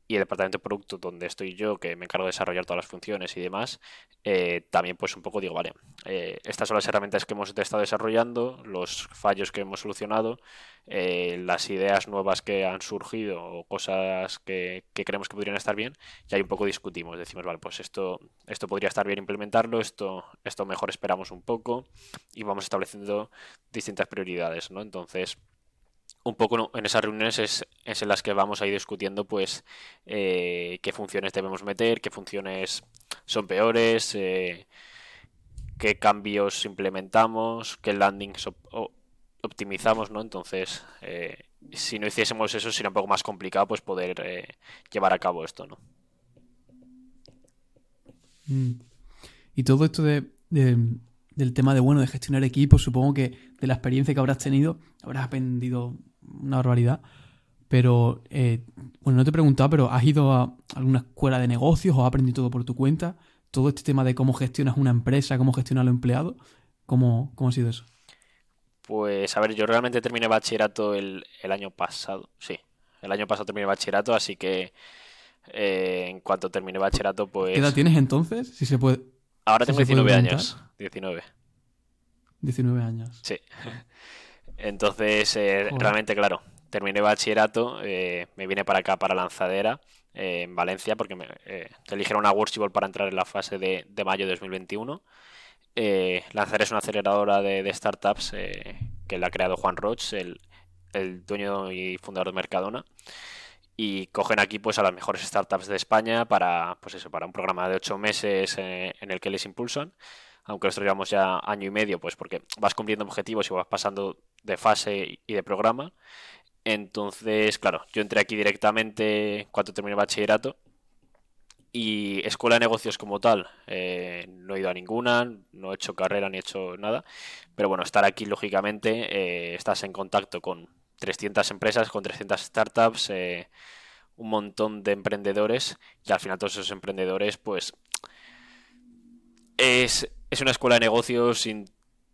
[SPEAKER 1] y el departamento de producto donde estoy yo, que me encargo de desarrollar todas las funciones y demás, eh, también pues un poco digo, vale, eh, estas son las herramientas que hemos estado desarrollando, los fallos que hemos solucionado, eh, las ideas nuevas que han surgido o cosas que, que, creemos que podrían estar bien, y ahí un poco discutimos, decimos, vale, pues esto, esto podría estar bien implementarlo, esto, esto mejor esperamos un poco y vamos estableciendo distintas prioridades, ¿no? Entonces un poco en esas reuniones es, en las que vamos a ir discutiendo pues eh, qué funciones debemos meter, qué funciones son peores, eh, qué cambios implementamos, qué landings optimizamos, ¿no? Entonces, eh, si no hiciésemos eso sería un poco más complicado pues poder llevar a cabo esto, ¿no?
[SPEAKER 2] Mm. Y todo esto de, del tema de bueno de gestionar equipos, supongo que de la experiencia que habrás tenido habrás aprendido una barbaridad. Pero, eh, bueno, no te he preguntado, pero ¿has ido a alguna escuela de negocios o has aprendido todo por tu cuenta? Todo este tema de cómo gestionas una empresa, cómo gestionas a los empleados, ¿cómo, cómo ha sido eso?
[SPEAKER 1] Pues, a ver, yo realmente terminé bachillerato el, año pasado, sí. El año pasado terminé bachillerato, así que eh, en cuanto terminé bachillerato, pues...
[SPEAKER 2] ¿Qué edad tienes entonces? Si se puede...
[SPEAKER 1] Ahora tengo 19 años. 19.
[SPEAKER 2] 19 años.
[SPEAKER 1] Sí. Entonces, eh, realmente, claro, terminé bachillerato, eh, me vine para acá, para Lanzadera, eh, en Valencia, porque me eligieron una Worshipable para entrar en la fase de, mayo de 2021. Lanzadera es una aceleradora de, startups que la ha creado Juan Roch, el, dueño y fundador de Mercadona y cogen aquí pues a las mejores startups de España para pues eso para un programa de ocho meses en el que les impulsan aunque nosotros llevamos ya año y medio, pues porque vas cumpliendo objetivos y vas pasando de fase y de programa. Entonces, claro, yo entré aquí directamente cuando terminé el bachillerato y escuela de negocios como tal, eh, no he ido a ninguna, no he hecho carrera ni he hecho nada, pero bueno, estar aquí lógicamente, eh, estás en contacto con 300 empresas, con 300 startups, eh, un montón de emprendedores y al final todos esos emprendedores pues es, es una escuela de negocios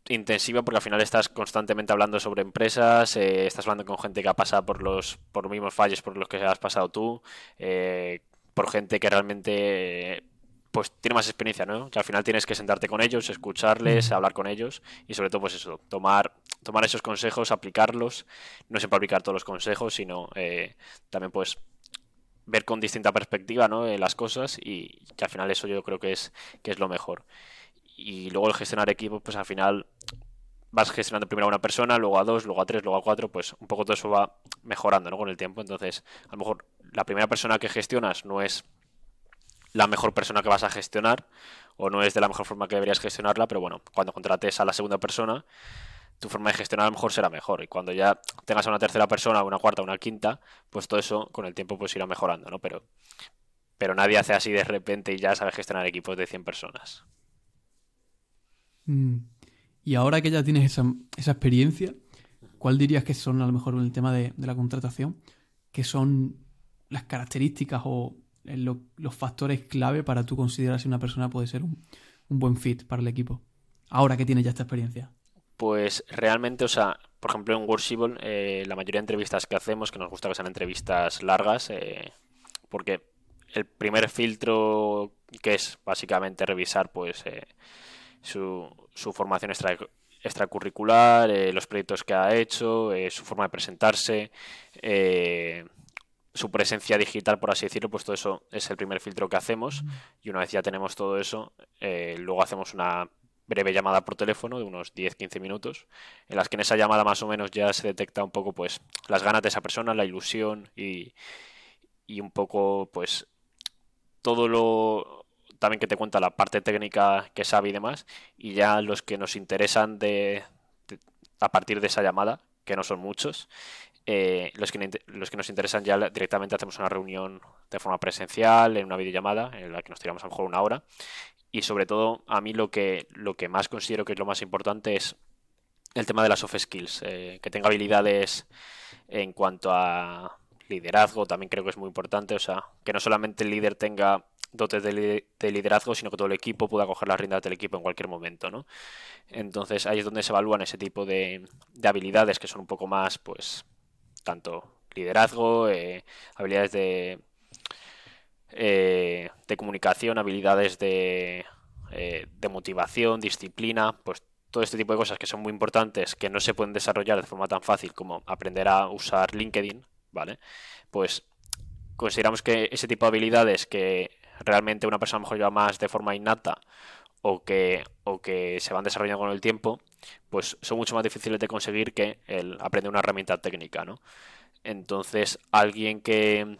[SPEAKER 1] intensiva porque al final estás constantemente hablando sobre empresas, eh, estás hablando con gente que ha pasado por los, por los mismos fallos por los que has pasado tú, eh, por gente que realmente pues tiene más experiencia, ¿no? Que al final tienes que sentarte con ellos, escucharles, hablar con ellos y sobre todo pues eso, tomar, tomar esos consejos, aplicarlos, no siempre aplicar todos los consejos, sino eh, también pues ver con distinta perspectiva ¿no? las cosas y que al final eso yo creo que es, que es lo mejor y luego el gestionar equipos, pues al final vas gestionando primero a una persona, luego a dos, luego a tres, luego a cuatro, pues un poco todo eso va mejorando ¿no? con el tiempo. Entonces, a lo mejor la primera persona que gestionas no es la mejor persona que vas a gestionar o no es de la mejor forma que deberías gestionarla, pero bueno, cuando contrates a la segunda persona, tu forma de gestionar a lo mejor será mejor. Y cuando ya tengas a una tercera persona, una cuarta, una quinta, pues todo eso con el tiempo pues irá mejorando, ¿no? Pero, pero nadie hace así de repente y ya sabe gestionar equipos de 100 personas.
[SPEAKER 2] Mm. Y ahora que ya tienes esa, esa, experiencia, ¿cuál dirías que son a lo mejor en el tema de, la contratación? ¿Qué son las características o eh, los factores clave para tú considerar si una persona puede ser un, buen fit para el equipo? Ahora que tienes ya esta experiencia.
[SPEAKER 1] Pues realmente, o sea, por ejemplo en Worshipable, eh, la mayoría de entrevistas que hacemos, que nos gusta que sean entrevistas largas, eh, porque el primer filtro, que es básicamente revisar, pues, su, su formación extracurricular, eh, los proyectos que ha hecho, eh, su forma de presentarse, eh, su presencia digital, por así decirlo, pues todo eso es el primer filtro que hacemos. Y una vez ya tenemos todo eso, luego hacemos una breve llamada por teléfono de unos 10-15 minutos, en las que en esa llamada más o menos ya se detecta un poco pues las ganas de esa persona, la ilusión y, y un poco pues todo lo también que te cuenta la parte técnica que sabe y demás, y ya los que nos interesan de, a partir de esa llamada, que no son muchos, eh, los, que, los que nos interesan ya directamente hacemos una reunión de forma presencial, en una videollamada, en la que nos tiramos a lo mejor una hora, y sobre todo a mí lo que, lo que más considero que es lo más importante es el tema de las soft skills, eh, que tenga habilidades en cuanto a liderazgo, también creo que es muy importante, o sea, que no solamente el líder tenga dotes de, liderazgo, sino que todo el equipo pueda coger las riendas del equipo en cualquier momento, ¿no? Entonces ahí es donde se evalúan ese tipo de, habilidades que son un poco más, pues, tanto liderazgo, eh, habilidades de, eh, de comunicación, habilidades de, eh, de motivación, disciplina, pues todo este tipo de cosas que son muy importantes, que no se pueden desarrollar de forma tan fácil como aprender a usar LinkedIn, ¿vale? Pues consideramos que ese tipo de habilidades que realmente una persona mejor lleva más de forma innata o que, o que se van desarrollando con el tiempo, pues son mucho más difíciles de conseguir que el aprender una herramienta técnica, ¿no? Entonces, alguien que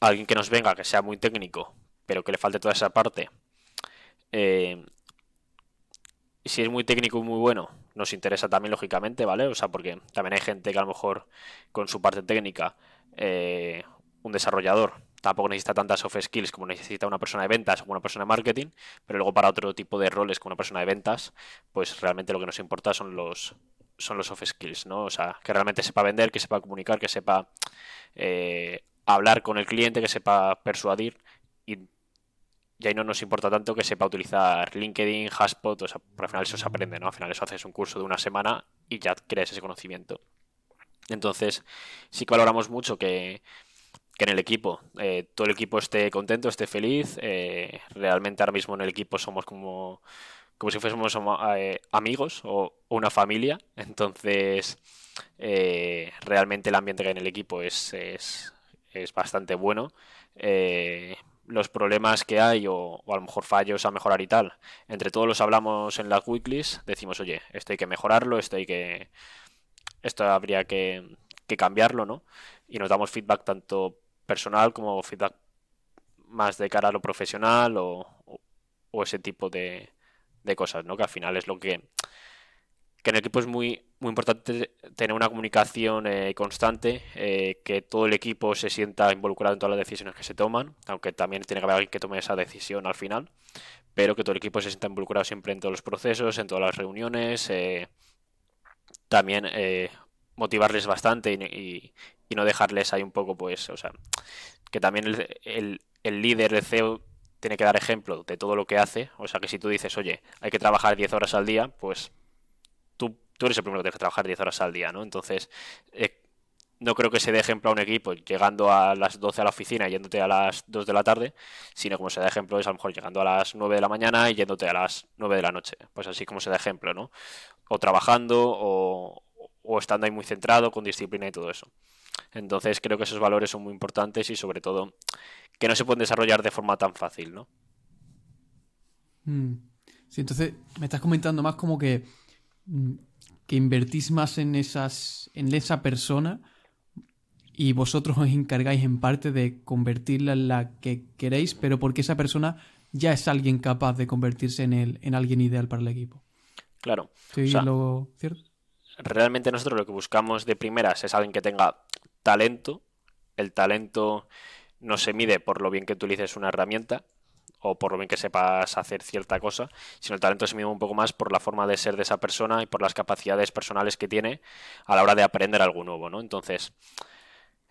[SPEAKER 1] alguien que nos venga que sea muy técnico, pero que le falte toda esa parte, eh, si es muy técnico y muy bueno, nos interesa también, lógicamente, ¿vale? O sea, porque también hay gente que a lo mejor con su parte técnica, eh, un desarrollador, tampoco necesita tantas soft skills como necesita una persona de ventas o una persona de marketing, pero luego para otro tipo de roles como una persona de ventas, pues realmente lo que nos importa son los son los soft skills, ¿no? O sea, que realmente sepa vender, que sepa comunicar, que sepa eh, hablar con el cliente, que sepa persuadir y y ahí no nos importa tanto que sepa utilizar LinkedIn, Hashpot, o sea, al final eso se aprende, ¿no? Al final eso haces un curso de una semana y ya creas ese conocimiento. Entonces, sí que valoramos mucho que, en el equipo, eh, todo el equipo esté contento, esté feliz. Eh, realmente ahora mismo en el equipo somos como, como si fuésemos eh, amigos o, una familia. Entonces, realmente el ambiente que hay en el equipo es, es, es bastante bueno los problemas que hay o, a lo mejor fallos a mejorar y tal, entre todos los hablamos en las weeklies, decimos, oye, esto hay que mejorarlo, esto hay que... Esto habría que, cambiarlo, ¿no? Y nos damos feedback tanto personal como feedback más de cara a lo profesional o, ese tipo de, de cosas, ¿no? Que al final es lo que que en el equipo es muy, muy importante tener una comunicación eh, constante, eh, que todo el equipo se sienta involucrado en todas las decisiones que se toman, aunque también tiene que haber alguien que tome esa decisión al final, pero que todo el equipo se sienta involucrado siempre en todos los procesos, en todas las reuniones, eh, también motivarles bastante y, no dejarles ahí un poco, pues, o sea, que también el, el líder, el CEO, tiene que dar ejemplo de todo lo que hace, o sea, que si tú dices, oye, hay que trabajar 10 horas al día, pues tú eres el primero que tienes que trabajar 10 horas al día, ¿no? Entonces, eh, no creo que se dé ejemplo a un equipo llegando a las 12 a la oficina y yéndote a las 2 de la tarde, sino como se da ejemplo es a lo mejor llegando a las 9 de la mañana y yéndote a las 9 de la noche. Pues así como se da ejemplo, ¿no? O trabajando o, o estando ahí muy centrado con disciplina y todo eso. Entonces creo que esos valores son muy importantes y sobre todo que no se pueden desarrollar de forma tan fácil, ¿no?
[SPEAKER 2] Mm. Sí, entonces me estás comentando más como que mm, que invertís más en, esas, en esa persona y vosotros os encargáis en parte de convertirla en la que queréis, pero porque esa persona ya es alguien capaz de convertirse en, el, en alguien ideal para el equipo.
[SPEAKER 1] Claro.
[SPEAKER 2] lo cierto?
[SPEAKER 1] Realmente nosotros lo que buscamos de primeras es alguien que tenga talento. El talento no se mide por lo bien que utilices una herramienta, o por lo bien que sepas hacer cierta cosa, sino el talento se mide un poco más por la forma de ser de esa persona y por las capacidades personales que tiene a la hora de aprender algo nuevo, ¿no? Entonces,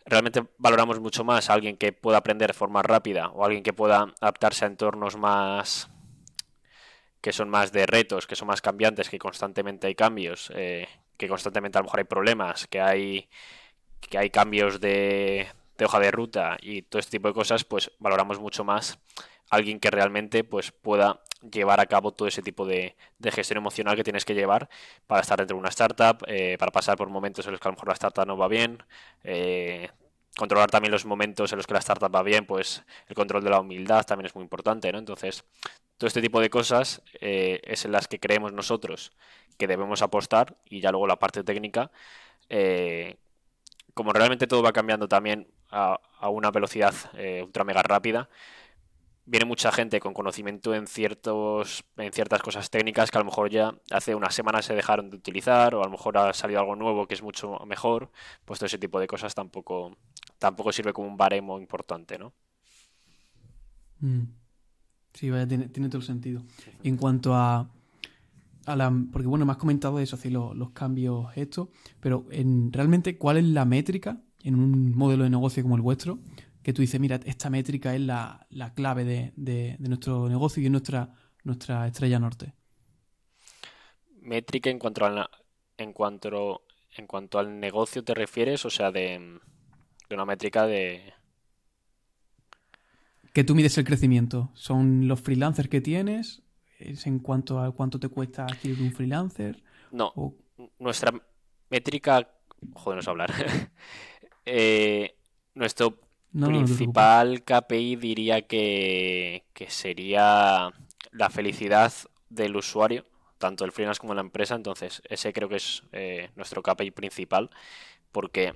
[SPEAKER 1] realmente valoramos mucho más a alguien que pueda aprender de forma rápida o alguien que pueda adaptarse a entornos más que son más de retos, que son más cambiantes, que constantemente hay cambios, eh, que constantemente a lo mejor hay problemas, que hay que hay cambios de, de hoja de ruta y todo este tipo de cosas, pues valoramos mucho más alguien que realmente pues, pueda llevar a cabo todo ese tipo de, gestión emocional que tienes que llevar para estar dentro de una startup, eh, para pasar por momentos en los que a lo mejor la startup no va bien, eh, controlar también los momentos en los que la startup va bien, pues el control de la humildad también es muy importante, ¿no? Entonces, todo este tipo de cosas eh, es en las que creemos nosotros que debemos apostar y ya luego la parte técnica, como realmente todo va cambiando también a, a una velocidad ultra mega rápida, viene mucha gente con conocimiento en ciertos en ciertas cosas técnicas que a lo mejor ya hace unas semanas se dejaron de utilizar o a lo mejor ha salido algo nuevo que es mucho mejor pues todo ese tipo de cosas tampoco tampoco sirve como un baremo importante no
[SPEAKER 2] mm. sí vaya tiene, todo el sentido. En cuanto a a la, porque bueno, me has comentado eso, así los, los cambios estos, pero en, realmente, ¿cuál es la métrica en un modelo de negocio como el vuestro que tú dices, mira, esta métrica es la, clave de, nuestro negocio y es nuestra, nuestra estrella norte?
[SPEAKER 1] Métrica en cuanto al en cuanto en cuanto al negocio te refieres, o sea, de, una métrica de
[SPEAKER 2] que tú mides el crecimiento. ¿Son los freelancers que tienes? ¿Es en cuanto a cuánto te cuesta adquirir un freelancer?
[SPEAKER 1] No. Nuestra métrica. Joder, no sé hablar. eh, nuestro principal KPI diría que, sería la felicidad del usuario, tanto el freelance como la empresa. Entonces, ese creo que es eh, nuestro KPI principal, porque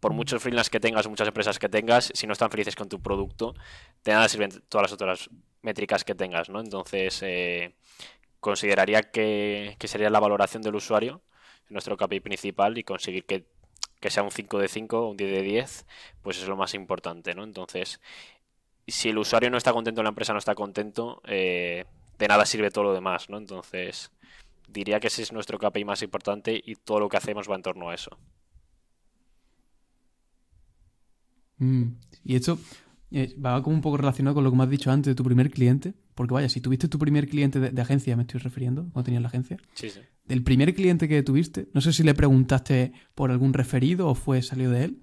[SPEAKER 1] por muchos freelance que tengas, muchas empresas que tengas, si no están felices con tu producto, de nada sirven todas las otras métricas que tengas, ¿no? Entonces, eh, consideraría que, sería la valoración del usuario, nuestro KPI principal, y conseguir que, sea un 5 de 5 un 10 de 10, pues es lo más importante, ¿no? Entonces, si el usuario no está contento, la empresa no está contento, eh, de nada sirve todo lo demás, ¿no? Entonces, diría que ese es nuestro KPI más importante y todo lo que hacemos va en torno a eso.
[SPEAKER 2] Mm, y esto va como un poco relacionado con lo que me has dicho antes de tu primer cliente. Porque vaya, si tuviste tu primer cliente de, agencia, me estoy refiriendo, cuando tenías la agencia.
[SPEAKER 1] Sí, sí.
[SPEAKER 2] Del primer cliente que tuviste, no sé si le preguntaste por algún referido o fue salido de él.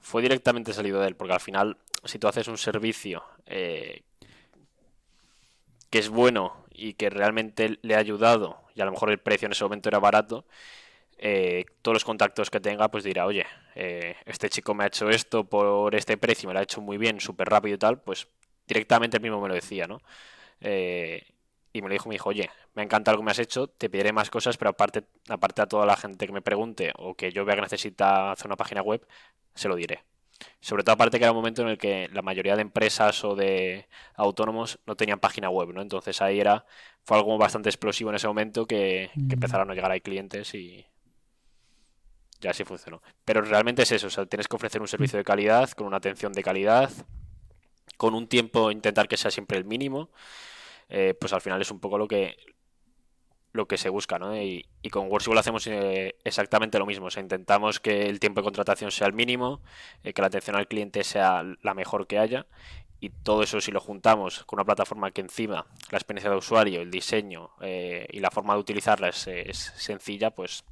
[SPEAKER 1] Fue directamente salido de él, porque al final, si tú haces un servicio eh, que es bueno y que realmente le ha ayudado, y a lo mejor el precio en ese momento era barato, eh, todos los contactos que tenga, pues dirá, oye, eh, este chico me ha hecho esto por este precio, me lo ha hecho muy bien, súper rápido y tal, pues directamente el mismo me lo decía, ¿no? Eh, y me lo dijo, me dijo, oye, me encanta lo que me has hecho, te pediré más cosas, pero aparte, aparte a toda la gente que me pregunte o que yo vea que necesita hacer una página web, se lo diré. Sobre todo aparte que era un momento en el que la mayoría de empresas o de autónomos no tenían página web, ¿no? Entonces ahí era, fue algo bastante explosivo en ese momento que, que mm. empezaron a llegar ahí clientes y, ya así funcionó. Pero realmente es eso, o sea, tienes que ofrecer un servicio de calidad, con una atención de calidad, con un tiempo intentar que sea siempre el mínimo, eh, pues al final es un poco lo que lo que se busca, ¿no? Y, con Workshop hacemos eh, exactamente lo mismo, o sea, intentamos que el tiempo de contratación sea el mínimo, eh, que la atención al cliente sea la mejor que haya y todo eso si lo juntamos con una plataforma que encima la experiencia de usuario, el diseño y la forma de utilizarla es, es, sencilla, pues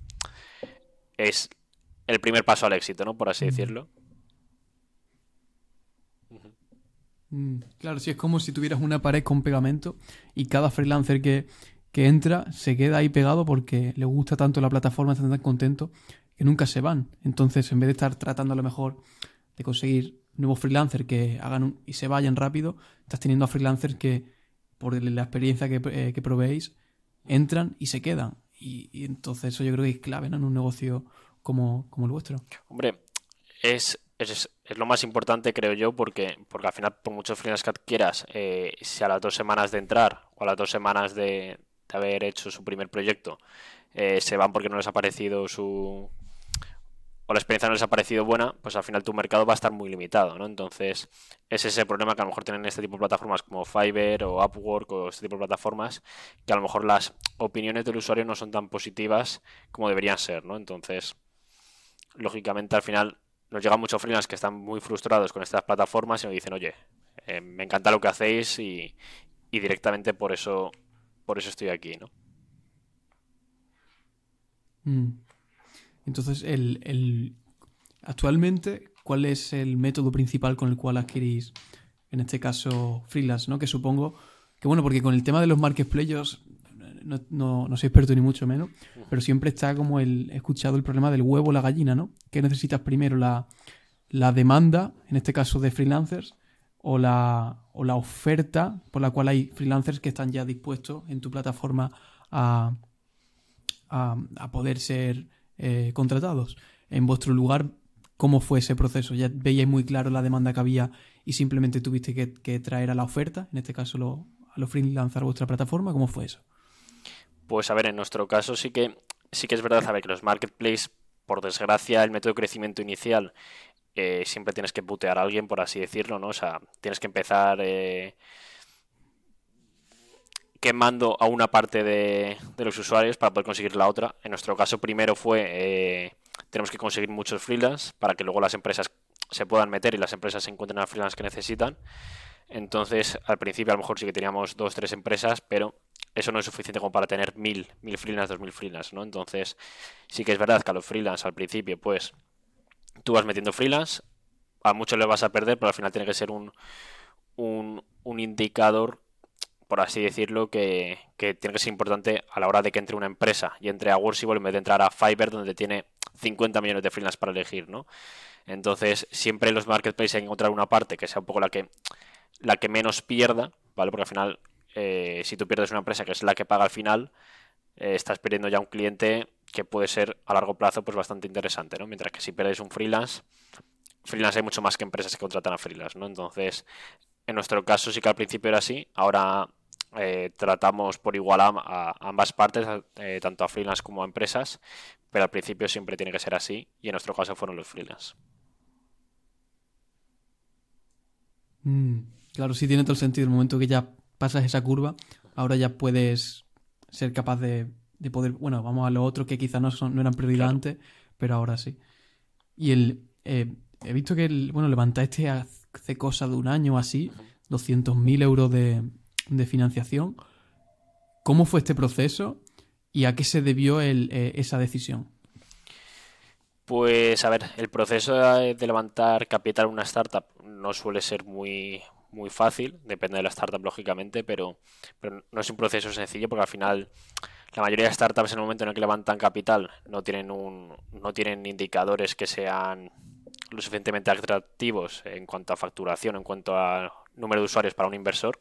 [SPEAKER 1] es el primer paso al éxito, ¿no? Por así decirlo.
[SPEAKER 2] Mm, claro, sí, es como si tuvieras una pared con pegamento y cada freelancer que, entra se queda ahí pegado porque le gusta tanto la plataforma, están tan contentos que nunca se van. Entonces, en vez de estar tratando a lo mejor de conseguir nuevos freelancers que hagan y se vayan rápido, estás teniendo a freelancers que, por la experiencia que, eh, que proveéis, entran y se quedan. Y, y, entonces eso yo creo que es clave en un negocio como, el vuestro.
[SPEAKER 1] Hombre, es, es, es, lo más importante, creo yo, porque, porque al final, por muchos freelance que adquieras, eh, si a las dos semanas de entrar o a las dos semanas de, haber hecho su primer proyecto eh, se van porque no les ha parecido su. o la experiencia no les ha parecido buena, pues al final tu mercado va a estar muy limitado, ¿no? Entonces, es ese problema que a lo mejor tienen este tipo de plataformas como Fiverr o Upwork o este tipo de plataformas, que a lo mejor las opiniones del usuario no son tan positivas como deberían ser, ¿no? Entonces lógicamente al final nos llegan muchos freelance que están muy frustrados con estas plataformas y nos dicen, oye, eh, me encanta lo que hacéis y, directamente por eso, por eso estoy aquí, ¿no?
[SPEAKER 2] Mm. Entonces, el, actualmente, ¿cuál es el método principal con el cual adquirís, en este caso, freelance, ¿no? Que supongo que, bueno, porque con el tema de los marketplaces no, no, soy experto ni mucho menos, pero siempre está como el, he escuchado el problema del huevo la gallina, ¿no? Que necesitas primero la, demanda, en este caso de freelancers, o la, o la oferta por la cual hay freelancers que están ya dispuestos en tu plataforma a, a, poder ser eh, contratados. En vuestro lugar, ¿cómo fue ese proceso? ¿Ya veíais muy claro la demanda que había y simplemente tuviste que, traer a la oferta, en este caso lo, a los freelancers a vuestra plataforma? ¿Cómo fue eso?
[SPEAKER 1] Pues a ver, en nuestro caso sí que sí que es verdad, saber que los marketplaces, por desgracia, el método de crecimiento inicial eh, siempre tienes que putear a alguien, por así decirlo, ¿no? O sea, tienes que empezar eh, quemando a una parte de, los usuarios para poder conseguir la otra. En nuestro caso, primero fue eh, tenemos que conseguir muchos freelance para que luego las empresas se puedan meter y las empresas encuentren a freelance que necesitan. Entonces, al principio a lo mejor sí que teníamos dos, tres empresas, pero eso no es suficiente como para tener mil, mil freelance, dos mil freelance, ¿no? Entonces, sí que es verdad que a los freelance al principio, pues, tú vas metiendo freelance, a muchos le vas a perder, pero al final tiene que ser un, un, un indicador, por así decirlo, que, que, tiene que ser importante a la hora de que entre una empresa y entre a Workable en vez de entrar a Fiverr, donde tiene 50 millones de freelance para elegir, ¿no? Entonces, siempre en los marketplaces hay que encontrar una parte que sea un poco la que, la que menos pierda, ¿vale? Porque al final eh, si tú pierdes una empresa que es la que paga al final, eh, estás perdiendo ya un cliente que puede ser a largo plazo pues bastante interesante, ¿no? Mientras que si pierdes un freelance, freelance hay mucho más que empresas que contratan a freelance, ¿no? Entonces, en nuestro caso sí que al principio era así, ahora eh, tratamos por igual a, ambas partes, tanto a freelance como a empresas, pero al principio siempre tiene que ser así y en nuestro caso fueron los freelance.
[SPEAKER 2] Mm, claro, sí tiene todo el sentido. El momento que ya pasas esa curva, ahora ya puedes ser capaz de, poder. Bueno, vamos a lo otro que quizás no, son, no eran prioridad antes, pero ahora sí. Y el. Eh, he visto que, el, bueno, levantaste hace cosa de un año o así, 200.000 euros de, de financiación. ¿Cómo fue este proceso y a qué se debió eh, esa decisión?
[SPEAKER 1] Pues a ver, el proceso de levantar capital en una startup no suele ser muy, muy fácil, depende de la startup lógicamente, pero, pero no es un proceso sencillo porque al final la mayoría de startups en el momento en el que levantan capital no tienen, un, no tienen indicadores que sean lo suficientemente atractivos en cuanto a facturación, en cuanto a número de usuarios para un inversor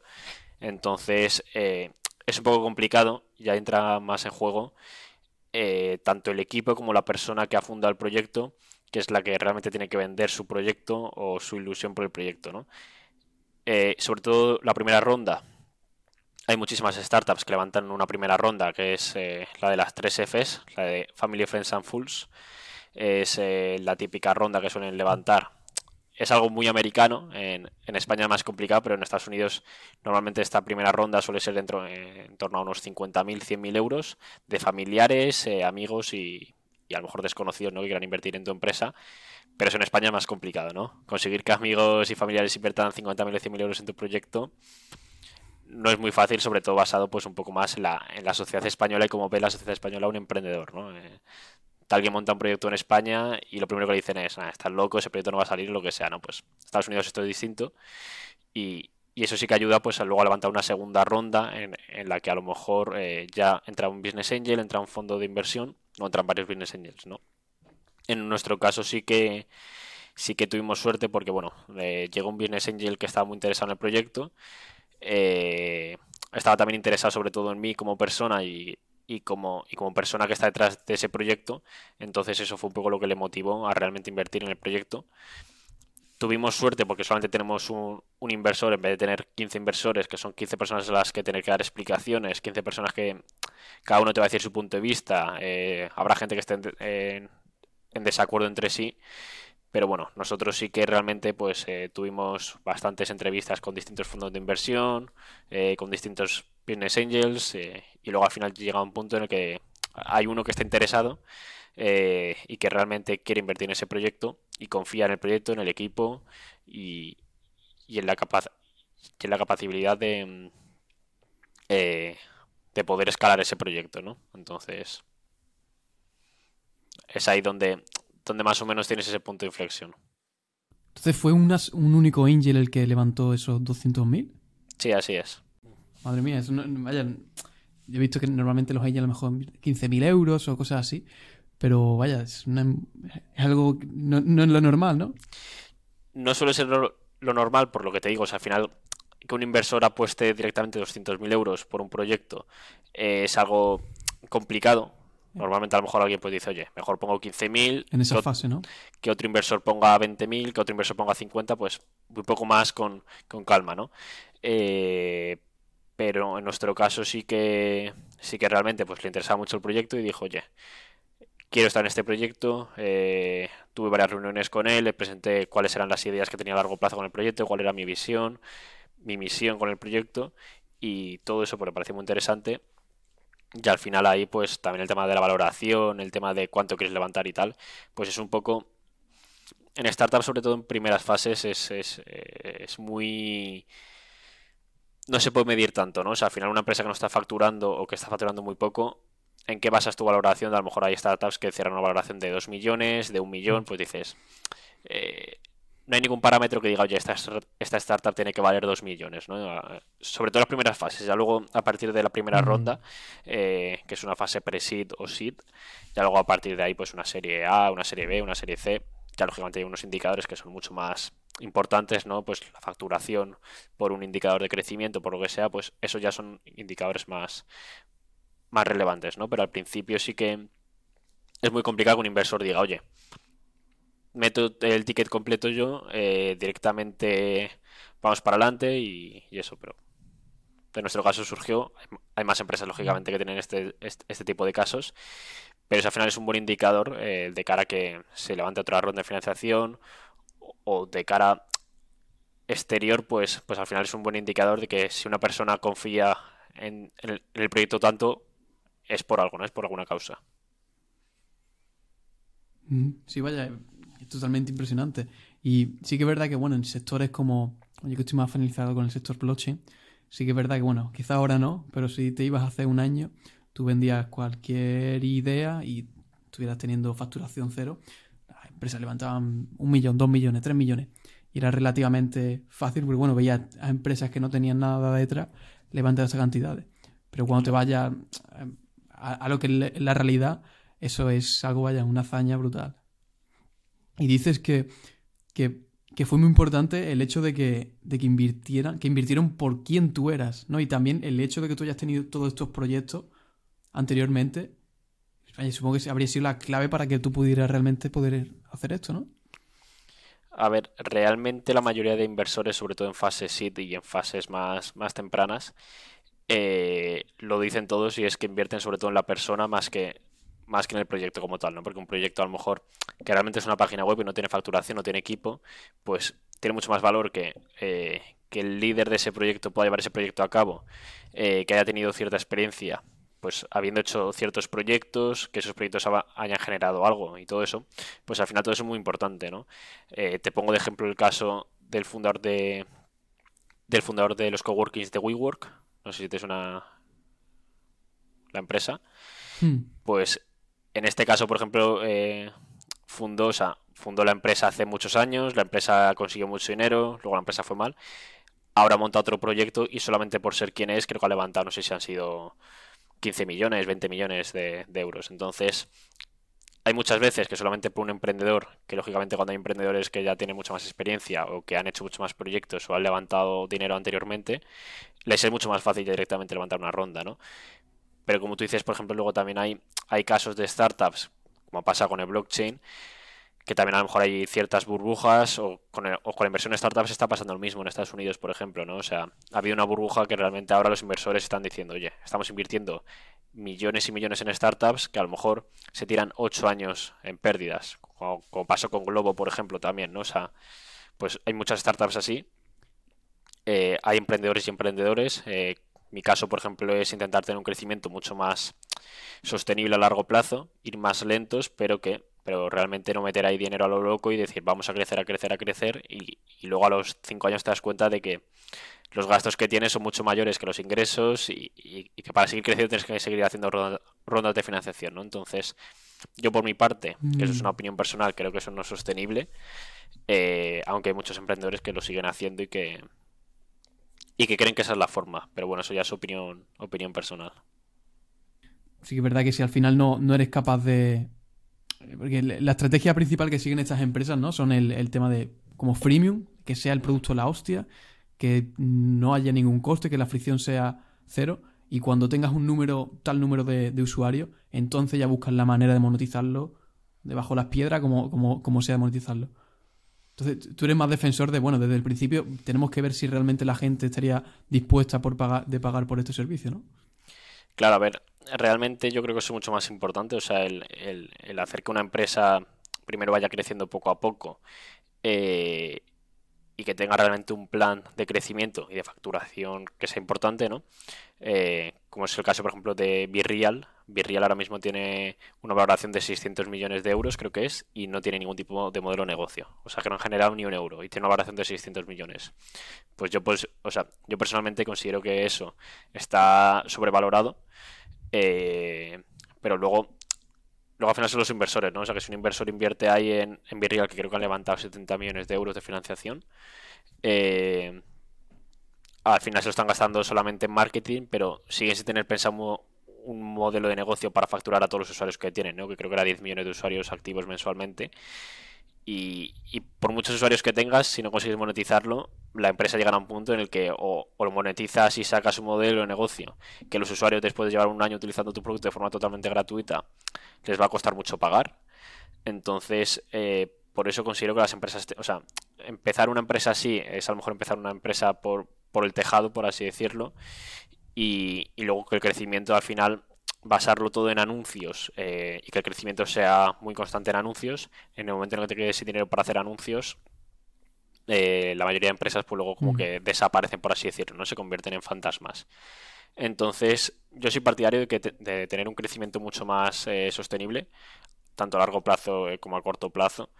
[SPEAKER 1] entonces, eh, es un poco complicado, ya entra más en juego eh, tanto el equipo como la persona que ha fundado el proyecto, que es la que realmente tiene que vender su proyecto o su ilusión por el proyecto, ¿no? Eh, sobre todo la primera ronda. Hay muchísimas startups que levantan una primera ronda, que es la de las tres Fs, la de Family, Friends and Fools. Es la típica ronda que suelen levantar es algo muy americano. En, España es más complicado, pero en Estados Unidos normalmente esta primera ronda suele ser dentro, eh, en torno a unos 50.000, 100.000 euros de familiares, eh, amigos y, a lo mejor desconocidos ¿no? que quieran invertir en tu empresa. Pero eso en España es más complicado, ¿no? Conseguir que amigos y familiares inviertan 50.000 o 100.000 euros en tu proyecto no es muy fácil, sobre todo basado pues un poco más en la, en la sociedad española y cómo ve la sociedad española un emprendedor, ¿no? Eh, alguien monta un proyecto en España y lo primero que le dicen es, ah, estás loco, ese proyecto no va a salir, lo que sea, ¿no? Pues Estados Unidos esto es distinto y, eso sí que ayuda pues a luego a levantar una segunda ronda en, la que a lo mejor eh, ya entra un business angel, entra un fondo de inversión o entran varios business angels, ¿no? En nuestro caso sí que sí que tuvimos suerte porque bueno, eh, llegó un business angel que estaba muy interesado en el proyecto. Eh, estaba también interesado sobre todo en mí como persona y, y como, y como persona que está detrás de ese proyecto. Entonces eso fue un poco lo que le motivó a realmente invertir en el proyecto. Tuvimos suerte porque solamente tenemos un, inversor en vez de tener 15 inversores, que son 15 personas a las que tener que dar explicaciones, 15 personas que cada uno te va a decir su punto de vista. Eh, habrá gente que esté en, en desacuerdo entre sí pero bueno, nosotros sí que realmente pues eh, tuvimos bastantes entrevistas con distintos fondos de inversión, eh, con distintos business angels eh, y luego al final llega un punto en el que hay uno que está interesado y que realmente quiere invertir en ese proyecto y confía en el proyecto, en el equipo y, en la capaz en la capacidad de de poder escalar ese proyecto, ¿no? Entonces es ahí donde donde más o menos tienes ese punto de inflexión.
[SPEAKER 2] Entonces, ¿fue un único Angel el que levantó esos 200.000?
[SPEAKER 1] Sí, así es.
[SPEAKER 2] Madre mía, vaya, yo he visto que normalmente los Angel a lo mejor 15.000 euros o cosas así, pero vaya, es, algo, no, es lo normal, ¿no?
[SPEAKER 1] No suele ser lo, normal, por lo que te digo, o sea, al final que un inversor apueste directamente 200.000 euros por un proyecto eh, es algo complicado, Normalmente a lo mejor alguien pues dice, oye, mejor pongo 15.000.
[SPEAKER 2] En esa fase, ¿no?
[SPEAKER 1] Que otro inversor ponga 20.000, que otro inversor ponga 50, pues un poco más con, calma, ¿no? Eh, pero en nuestro caso sí que sí que realmente pues le interesaba mucho el proyecto y dijo, oye, quiero estar en este proyecto. Eh, tuve varias reuniones con él, le presenté cuáles eran las ideas que tenía a largo plazo con el proyecto, cuál era mi visión, mi misión con el proyecto y todo eso pues, me pareció muy interesante y al final ahí, pues también el tema de la valoración, el tema de cuánto quieres levantar y tal, pues es un poco... En startups, sobre todo en primeras fases, es, es, es muy... No se puede medir tanto, ¿no? O sea, al final una empresa que no está facturando o que está facturando muy poco, ¿en qué basas tu valoración? A lo mejor hay startups que cierran una valoración de 2 millones, de un millón, pues dices... Eh, no hay ningún parámetro que diga, oye, esta, esta startup tiene que valer 2 millones, ¿no? Sobre todo las primeras fases. Ya luego, a partir de la primera ronda, eh, que es una fase pre-seed o seed, ya luego a partir de ahí, pues una serie A, una serie B, una serie C, ya lógicamente hay unos indicadores que son mucho más importantes, ¿no? Pues la facturación por un indicador de crecimiento, por lo que sea, pues eso ya son indicadores más, más relevantes, ¿no? Pero al principio sí que es muy complicado que un inversor diga, oye, meto el ticket completo yo, eh, directamente vamos para adelante y, eso, pero en nuestro caso surgió, hay más empresas lógicamente que tienen este, este, este tipo de casos, pero eso al final es un buen indicador eh, de cara a que se levante otra ronda de financiación o de cara exterior, pues, pues al final es un buen indicador de que si una persona confía en, el, proyecto tanto, es por algo, ¿no? Es por alguna causa.
[SPEAKER 2] Sí, vaya, totalmente impresionante. Y sí que es verdad que, bueno, en sectores como, yo que estoy más familiarizado con el sector blockchain, sí que es verdad que, bueno, quizá ahora no, pero si te ibas hace un año, tú vendías cualquier idea y estuvieras teniendo facturación cero, las empresas levantaban un millón, dos millones, tres millones. Y era relativamente fácil, porque bueno, veías a empresas que no tenían nada detrás levantar esas cantidades. Pero cuando te vayas a, lo que es la realidad, eso es algo, vaya, una hazaña brutal. Y dices que, que, fue muy importante el hecho de que, de que invirtieran, que invirtieron por quién tú eras, ¿no? Y también el hecho de que tú hayas tenido todos estos proyectos anteriormente, supongo que habría sido la clave para que tú pudieras realmente poder hacer esto, ¿no?
[SPEAKER 1] A ver, realmente la mayoría de inversores, sobre todo en fase SID y en fases más, más tempranas, eh, lo dicen todos y es que invierten sobre todo en la persona más que más que en el proyecto como tal, ¿no? Porque un proyecto a lo mejor que realmente es una página web y no tiene facturación, no tiene equipo, pues tiene mucho más valor que, eh, que el líder de ese proyecto pueda llevar ese proyecto a cabo, eh, que haya tenido cierta experiencia pues habiendo hecho ciertos proyectos, que esos proyectos hayan generado algo y todo eso, pues al final todo eso es muy importante, ¿no? Eh, te pongo de ejemplo el caso del fundador de del fundador de los coworkings de WeWork, no sé si te suena la empresa, hmm. pues en este caso, por ejemplo, eh, fundó, o sea, fundó la empresa hace muchos años, la empresa consiguió mucho dinero, luego la empresa fue mal, ahora monta otro proyecto y solamente por ser quien es creo que ha levantado, no sé si han sido 15 millones, 20 millones de, euros. Entonces, hay muchas veces que solamente por un emprendedor, que lógicamente cuando hay emprendedores que ya tienen mucha más experiencia o que han hecho mucho más proyectos o han levantado dinero anteriormente, les es mucho más fácil directamente levantar una ronda, ¿no? Pero como tú dices, por ejemplo, luego también hay, hay casos de startups, como pasa con el blockchain, que también a lo mejor hay ciertas burbujas o con, con la inversión en startups está pasando lo mismo en Estados Unidos, por ejemplo, ¿no? O sea, ha habido una burbuja que realmente ahora los inversores están diciendo, oye, estamos invirtiendo millones y millones en startups que a lo mejor se tiran ocho años en pérdidas, como, pasó con Globo, por ejemplo, también, ¿no? O sea, pues hay muchas startups así. Eh, hay emprendedores y emprendedores. Eh, mi caso, por ejemplo, es intentar tener un crecimiento mucho más sostenible a largo plazo, ir más lentos, pero que pero realmente no meter ahí dinero a lo loco y decir vamos a crecer, a crecer, a crecer y, luego a los cinco años te das cuenta de que los gastos que tienes son mucho mayores que los ingresos y, que para seguir creciendo tienes que seguir haciendo rondas de financiación, ¿no? Entonces, yo por mi parte, que eso es una mm. opinión personal, creo que eso no es sostenible, eh, aunque hay muchos emprendedores que lo siguen haciendo y que y que creen que esa es la forma, pero bueno, eso ya es opinión, opinión personal.
[SPEAKER 2] Sí que es verdad que si al final no, no eres capaz de, porque la estrategia principal que siguen estas empresas, ¿no? Son el, tema de como freemium, que sea el producto la hostia, que no haya ningún coste, que la fricción sea cero. Y cuando tengas un número, tal número de, usuarios, entonces ya buscas la manera de monetizarlo debajo de las piedras, como, como, como sea monetizarlo. Entonces, tú eres más defensor de, bueno, desde el principio tenemos que ver si realmente la gente estaría dispuesta por pagar, de pagar por este servicio, ¿no?
[SPEAKER 1] Claro, a ver, realmente yo creo que eso es mucho más importante, o sea, el, el, hacer que una empresa primero vaya creciendo poco a poco eh, y que tenga realmente un plan de crecimiento y de facturación que sea importante, ¿no? Eh, como es el caso, por ejemplo, de Virreal. Virreal ahora mismo tiene una valoración de 600 millones de euros, creo que es, y no tiene ningún tipo de modelo de negocio. O sea, que no han generado ni un euro y tiene una valoración de 600 millones. Pues yo, pues, o sea, yo personalmente considero que eso está sobrevalorado eh, pero luego, luego al final son los inversores, ¿no? O sea que si un inversor invierte ahí en, en Virreal, que creo que han levantado 70 millones de euros de financiación, eh, al final se lo están gastando solamente en marketing, pero siguen sin tener pensado un modelo de negocio para facturar a todos los usuarios que tienen, ¿no? Que creo que era 10 millones de usuarios activos mensualmente. Y, por muchos usuarios que tengas, si no consigues monetizarlo, la empresa llega a un punto en el que o, lo monetizas y sacas un modelo de negocio que los usuarios después de llevar un año utilizando tu producto de forma totalmente gratuita les va a costar mucho pagar. Entonces, eh, por eso considero que las empresas, o sea, empezar una empresa así es a lo mejor empezar una empresa por, por el tejado, por así decirlo, y, y luego que el crecimiento al final basarlo todo en anuncios eh, y que el crecimiento sea muy constante en anuncios, en el momento en el que te quedes sin dinero para hacer anuncios, eh, la mayoría de empresas pues luego como que desaparecen, por así decirlo, no se convierten en fantasmas. Entonces, yo soy partidario de, que de tener un crecimiento mucho más eh, sostenible, tanto a largo plazo como a corto plazo,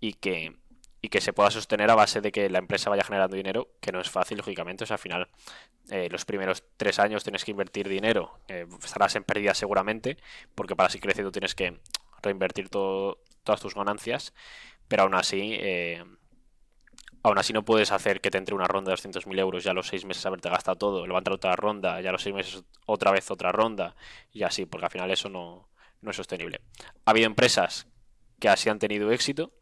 [SPEAKER 1] y que, y que se pueda sostener a base de que la empresa vaya generando dinero, que no es fácil, lógicamente. O sea, al final, eh, los primeros tres años tienes que invertir dinero, eh, estarás en pérdida seguramente, porque para seguir creciendo tienes que reinvertir todas tus ganancias, pero aún así, eh, aún así no puedes hacer que te entre una ronda de 200.000 euros ya a los seis meses haberte gastado todo, levantar otra ronda, ya a los seis meses otra vez otra ronda, y así, porque al final eso no, no es sostenible. Ha habido empresas que así han tenido éxito,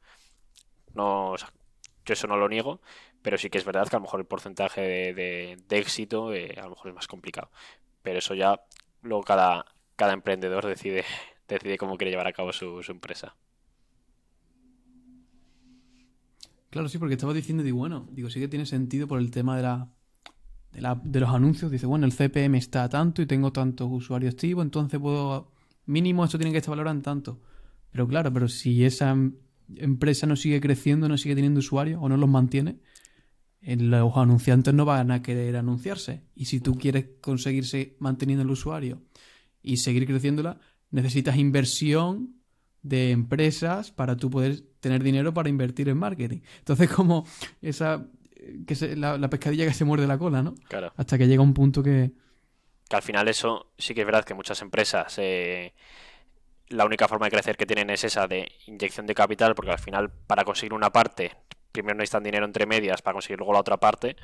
[SPEAKER 1] no, yo eso no lo niego, pero sí que es verdad que a lo mejor el porcentaje de, éxito eh, a lo mejor es más complicado. Pero eso ya luego cada, cada emprendedor decide, decide cómo quiere llevar a cabo su, empresa.
[SPEAKER 2] Claro, sí, porque estaba diciendo, digo, bueno, digo, sí que tiene sentido por el tema de la, de, los anuncios. Dice, bueno, el CPM está tanto y tengo tantos usuarios activos, entonces puedo, mínimo esto tiene que estar valorado en tanto. Pero claro, pero si esa empresa no sigue creciendo, no sigue teniendo usuarios o no los mantiene, los anunciantes no van a querer anunciarse. Y si tú quieres conseguirse manteniendo el usuario y seguir creciéndola, necesitas inversión de empresas para tú poder tener dinero para invertir en marketing. Entonces, como esa que la, pescadilla que se muerde la cola, ¿no?
[SPEAKER 1] Claro.
[SPEAKER 2] Hasta que llega un punto que...
[SPEAKER 1] Que al final eso sí que es verdad que muchas empresas eh, la única forma de crecer que tienen es esa de inyección de capital, porque al final para conseguir una parte, primero necesitan dinero entre medias para conseguir luego la otra parte,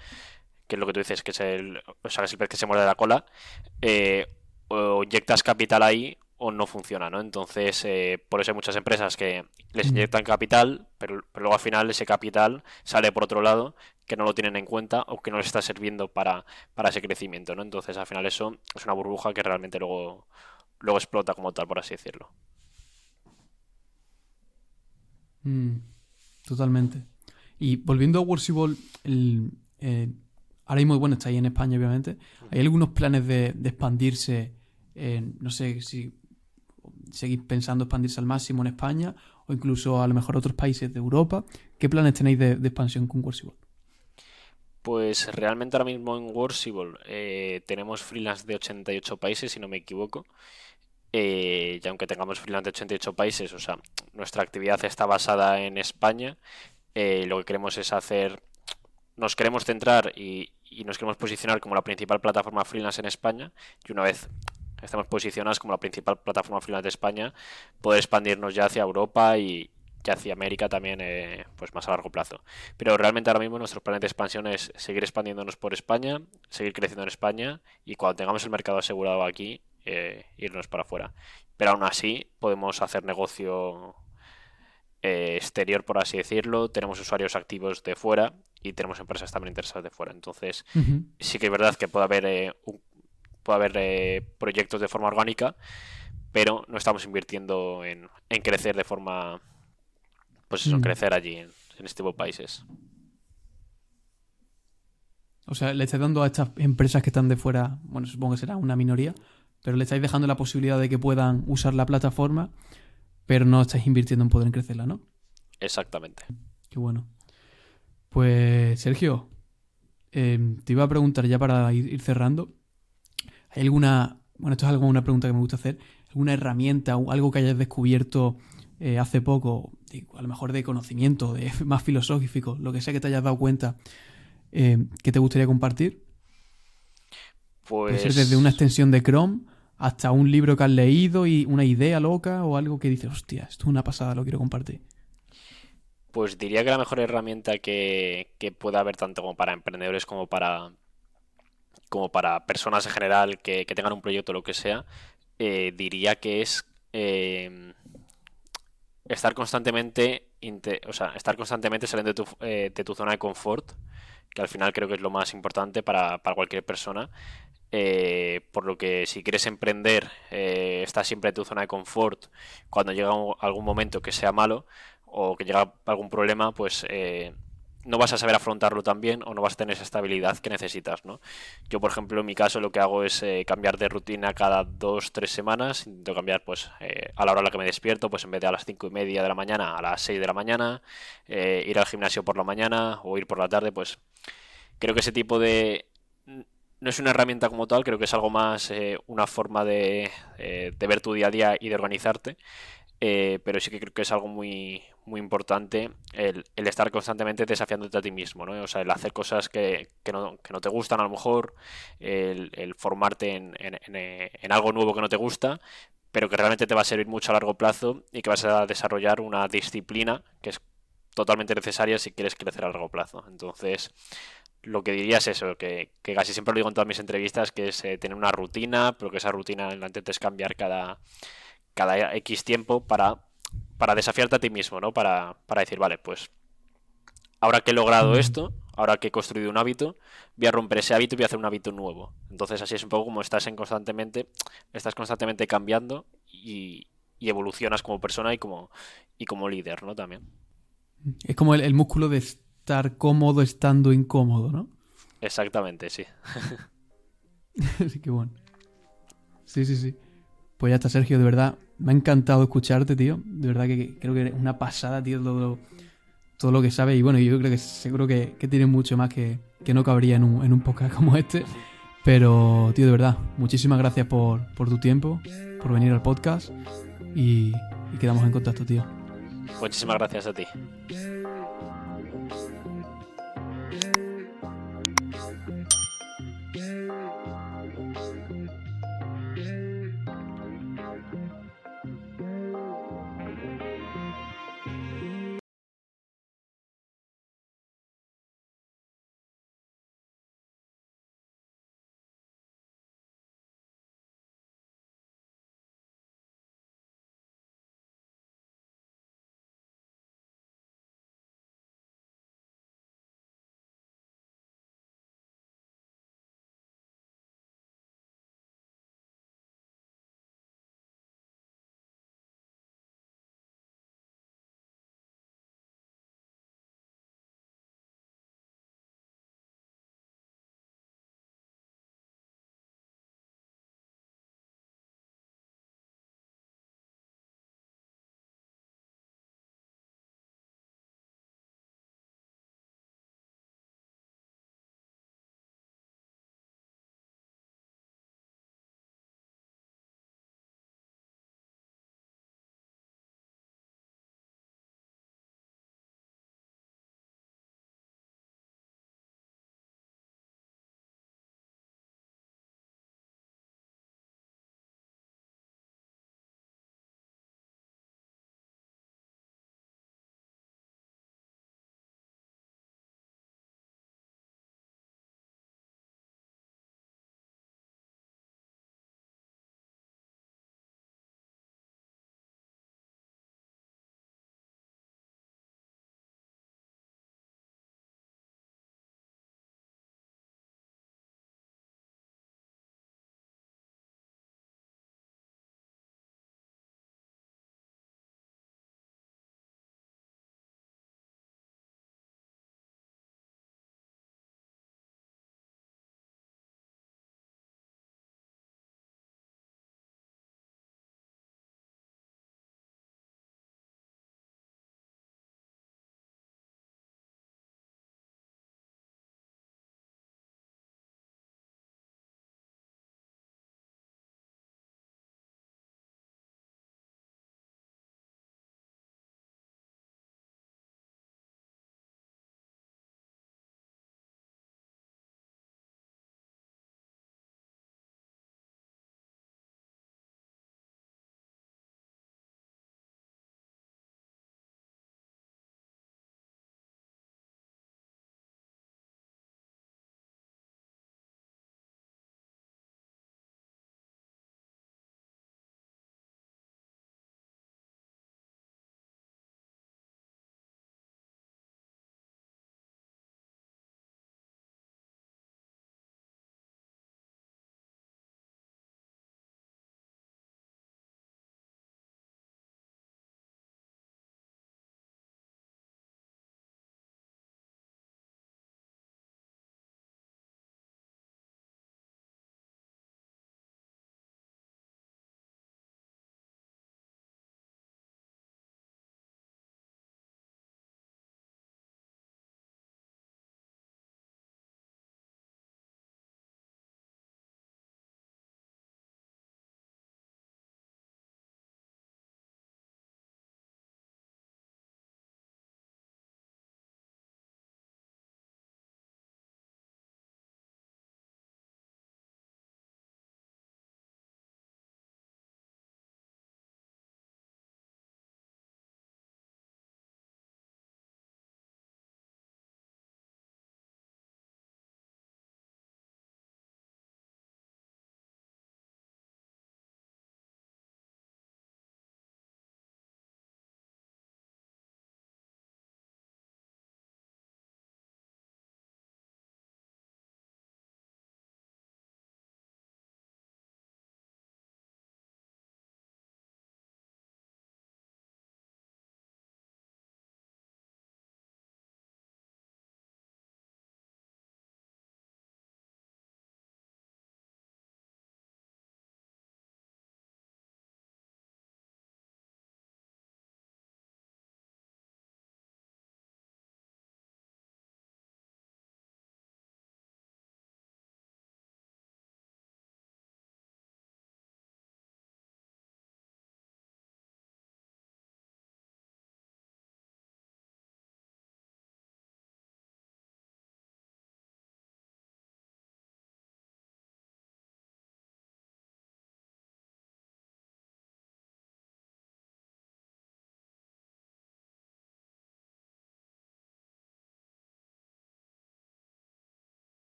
[SPEAKER 1] que es lo que tú dices, que es el, o sea, es el pez que se muerde la cola, eh, o inyectas capital ahí o no funciona, ¿no? Entonces, eh, por eso hay muchas empresas que les inyectan capital, pero, luego al final ese capital sale por otro lado, que no lo tienen en cuenta o que no les está sirviendo para, para ese crecimiento, ¿no? Entonces, al final eso es una burbuja que realmente luego luego explota como tal, por así decirlo.
[SPEAKER 2] Mm, totalmente. Y volviendo a Worshipable, el, eh, ahora mismo, bueno, está ahí en España, obviamente. ¿Hay algunos planes de, expandirse? no sé si seguís pensando expandirse al máximo en España o incluso a lo mejor otros países de Europa. ¿Qué planes tenéis de, expansión con Worshipable?
[SPEAKER 1] Pues realmente ahora mismo en Worshipable eh, tenemos freelance de 88 países, si no me equivoco. Eh, y aunque tengamos freelance de 88 países, o sea, nuestra actividad está basada en España. Eh, lo que queremos es hacer, nos queremos centrar y, nos queremos posicionar como la principal plataforma freelance en España. Y una vez estamos posicionados como la principal plataforma freelance de España, poder expandirnos ya hacia Europa y, hacia América también, eh, pues más a largo plazo. Pero realmente ahora mismo nuestro plan de expansión es seguir expandiéndonos por España, seguir creciendo en España y cuando tengamos el mercado asegurado aquí, eh, irnos para afuera. Pero aún así podemos hacer negocio eh, exterior, por así decirlo. Tenemos usuarios activos de fuera y tenemos empresas también interesadas de fuera. Entonces, sí que es verdad que puede haber, eh, puede haber proyectos de forma orgánica, pero no estamos invirtiendo en, crecer de forma, pues eso, crecer allí en, este tipo de países.
[SPEAKER 2] O sea, le estáis dando a estas empresas que están de fuera, bueno, supongo que será una minoría, pero le estáis dejando la posibilidad de que puedan usar la plataforma, pero no estáis invirtiendo en poder crecerla, ¿no?
[SPEAKER 1] Exactamente.
[SPEAKER 2] Qué bueno. Pues, Sergio, em, te iba a preguntar ya para ir, cerrando. ¿Hay alguna, bueno, esto es algo, una pregunta que me gusta hacer, alguna herramienta o algo que hayas descubierto eh, hace poco, a lo mejor de conocimiento, de más filosófico, lo que sea que te hayas dado cuenta, em, que te gustaría compartir? Pues... Puede ser desde una extensión de Chrome hasta un libro que has leído y una idea loca o algo que dices, hostia, esto es una pasada, lo quiero compartir?
[SPEAKER 1] Pues diría que la mejor herramienta que, que pueda haber tanto como para emprendedores como para como para personas en general que, tengan un proyecto o lo que sea, eh, diría que es eh, estar constantemente o sea, estar constantemente saliendo de tu, eh, de tu, zona de confort, que al final creo que es lo más importante para, para cualquier persona. Eh, por lo que si quieres emprender, eh, estás siempre en tu zona de confort. Cuando llega algún momento que sea malo o que llega algún problema, pues eh, no vas a saber afrontarlo también o no vas a tener esa estabilidad que necesitas, ¿no? Yo, por ejemplo, en mi caso lo que hago es eh, cambiar de rutina cada dos, tres semanas. Intento cambiar, pues, a la hora a la que me despierto, pues en vez de a las cinco y media de la mañana, a las seis de la mañana, ir al gimnasio por la mañana o ir por la tarde, pues creo que ese tipo de no es una herramienta como tal, creo que es algo más eh, una forma de, eh, de, ver tu día a día y de organizarte. Eh, pero sí que creo que es algo muy, muy importante el, estar constantemente desafiándote a ti mismo, ¿no? O sea, el hacer cosas que, que, no, que no, te gustan a lo mejor, el, formarte en, en, algo nuevo que no te gusta, pero que realmente te va a servir mucho a largo plazo y que vas a desarrollar una disciplina que es totalmente necesaria si quieres crecer a largo plazo. Entonces, lo que diría es eso, que, casi siempre lo digo en todas mis entrevistas, que es eh, tener una rutina, pero que esa rutina la intentes cambiar cada, cada X tiempo para, para desafiarte a ti mismo, ¿no? Para, para decir, vale, pues ahora que he logrado esto, ahora que he construido un hábito, voy a romper ese hábito y voy a hacer un hábito nuevo. Entonces así es un poco como estás en constantemente, estás constantemente cambiando y, evolucionas como persona y como, y como líder, ¿no? También.
[SPEAKER 2] Es como el músculo de estar cómodo estando incómodo, ¿no?
[SPEAKER 1] Exactamente, sí.
[SPEAKER 2] sí, qué bueno. Sí, sí, sí. Pues ya está, Sergio, de verdad, me ha encantado escucharte, tío. De verdad que creo que es una pasada, tío, todo, todo lo que sabes. Y bueno, yo creo que seguro que, que tienes mucho más que, que no cabría en un, en un podcast como este. Pero, tío, de verdad, muchísimas gracias por, por tu tiempo, por venir al podcast y, y quedamos en contacto, tío.
[SPEAKER 1] Muchísimas gracias a ti.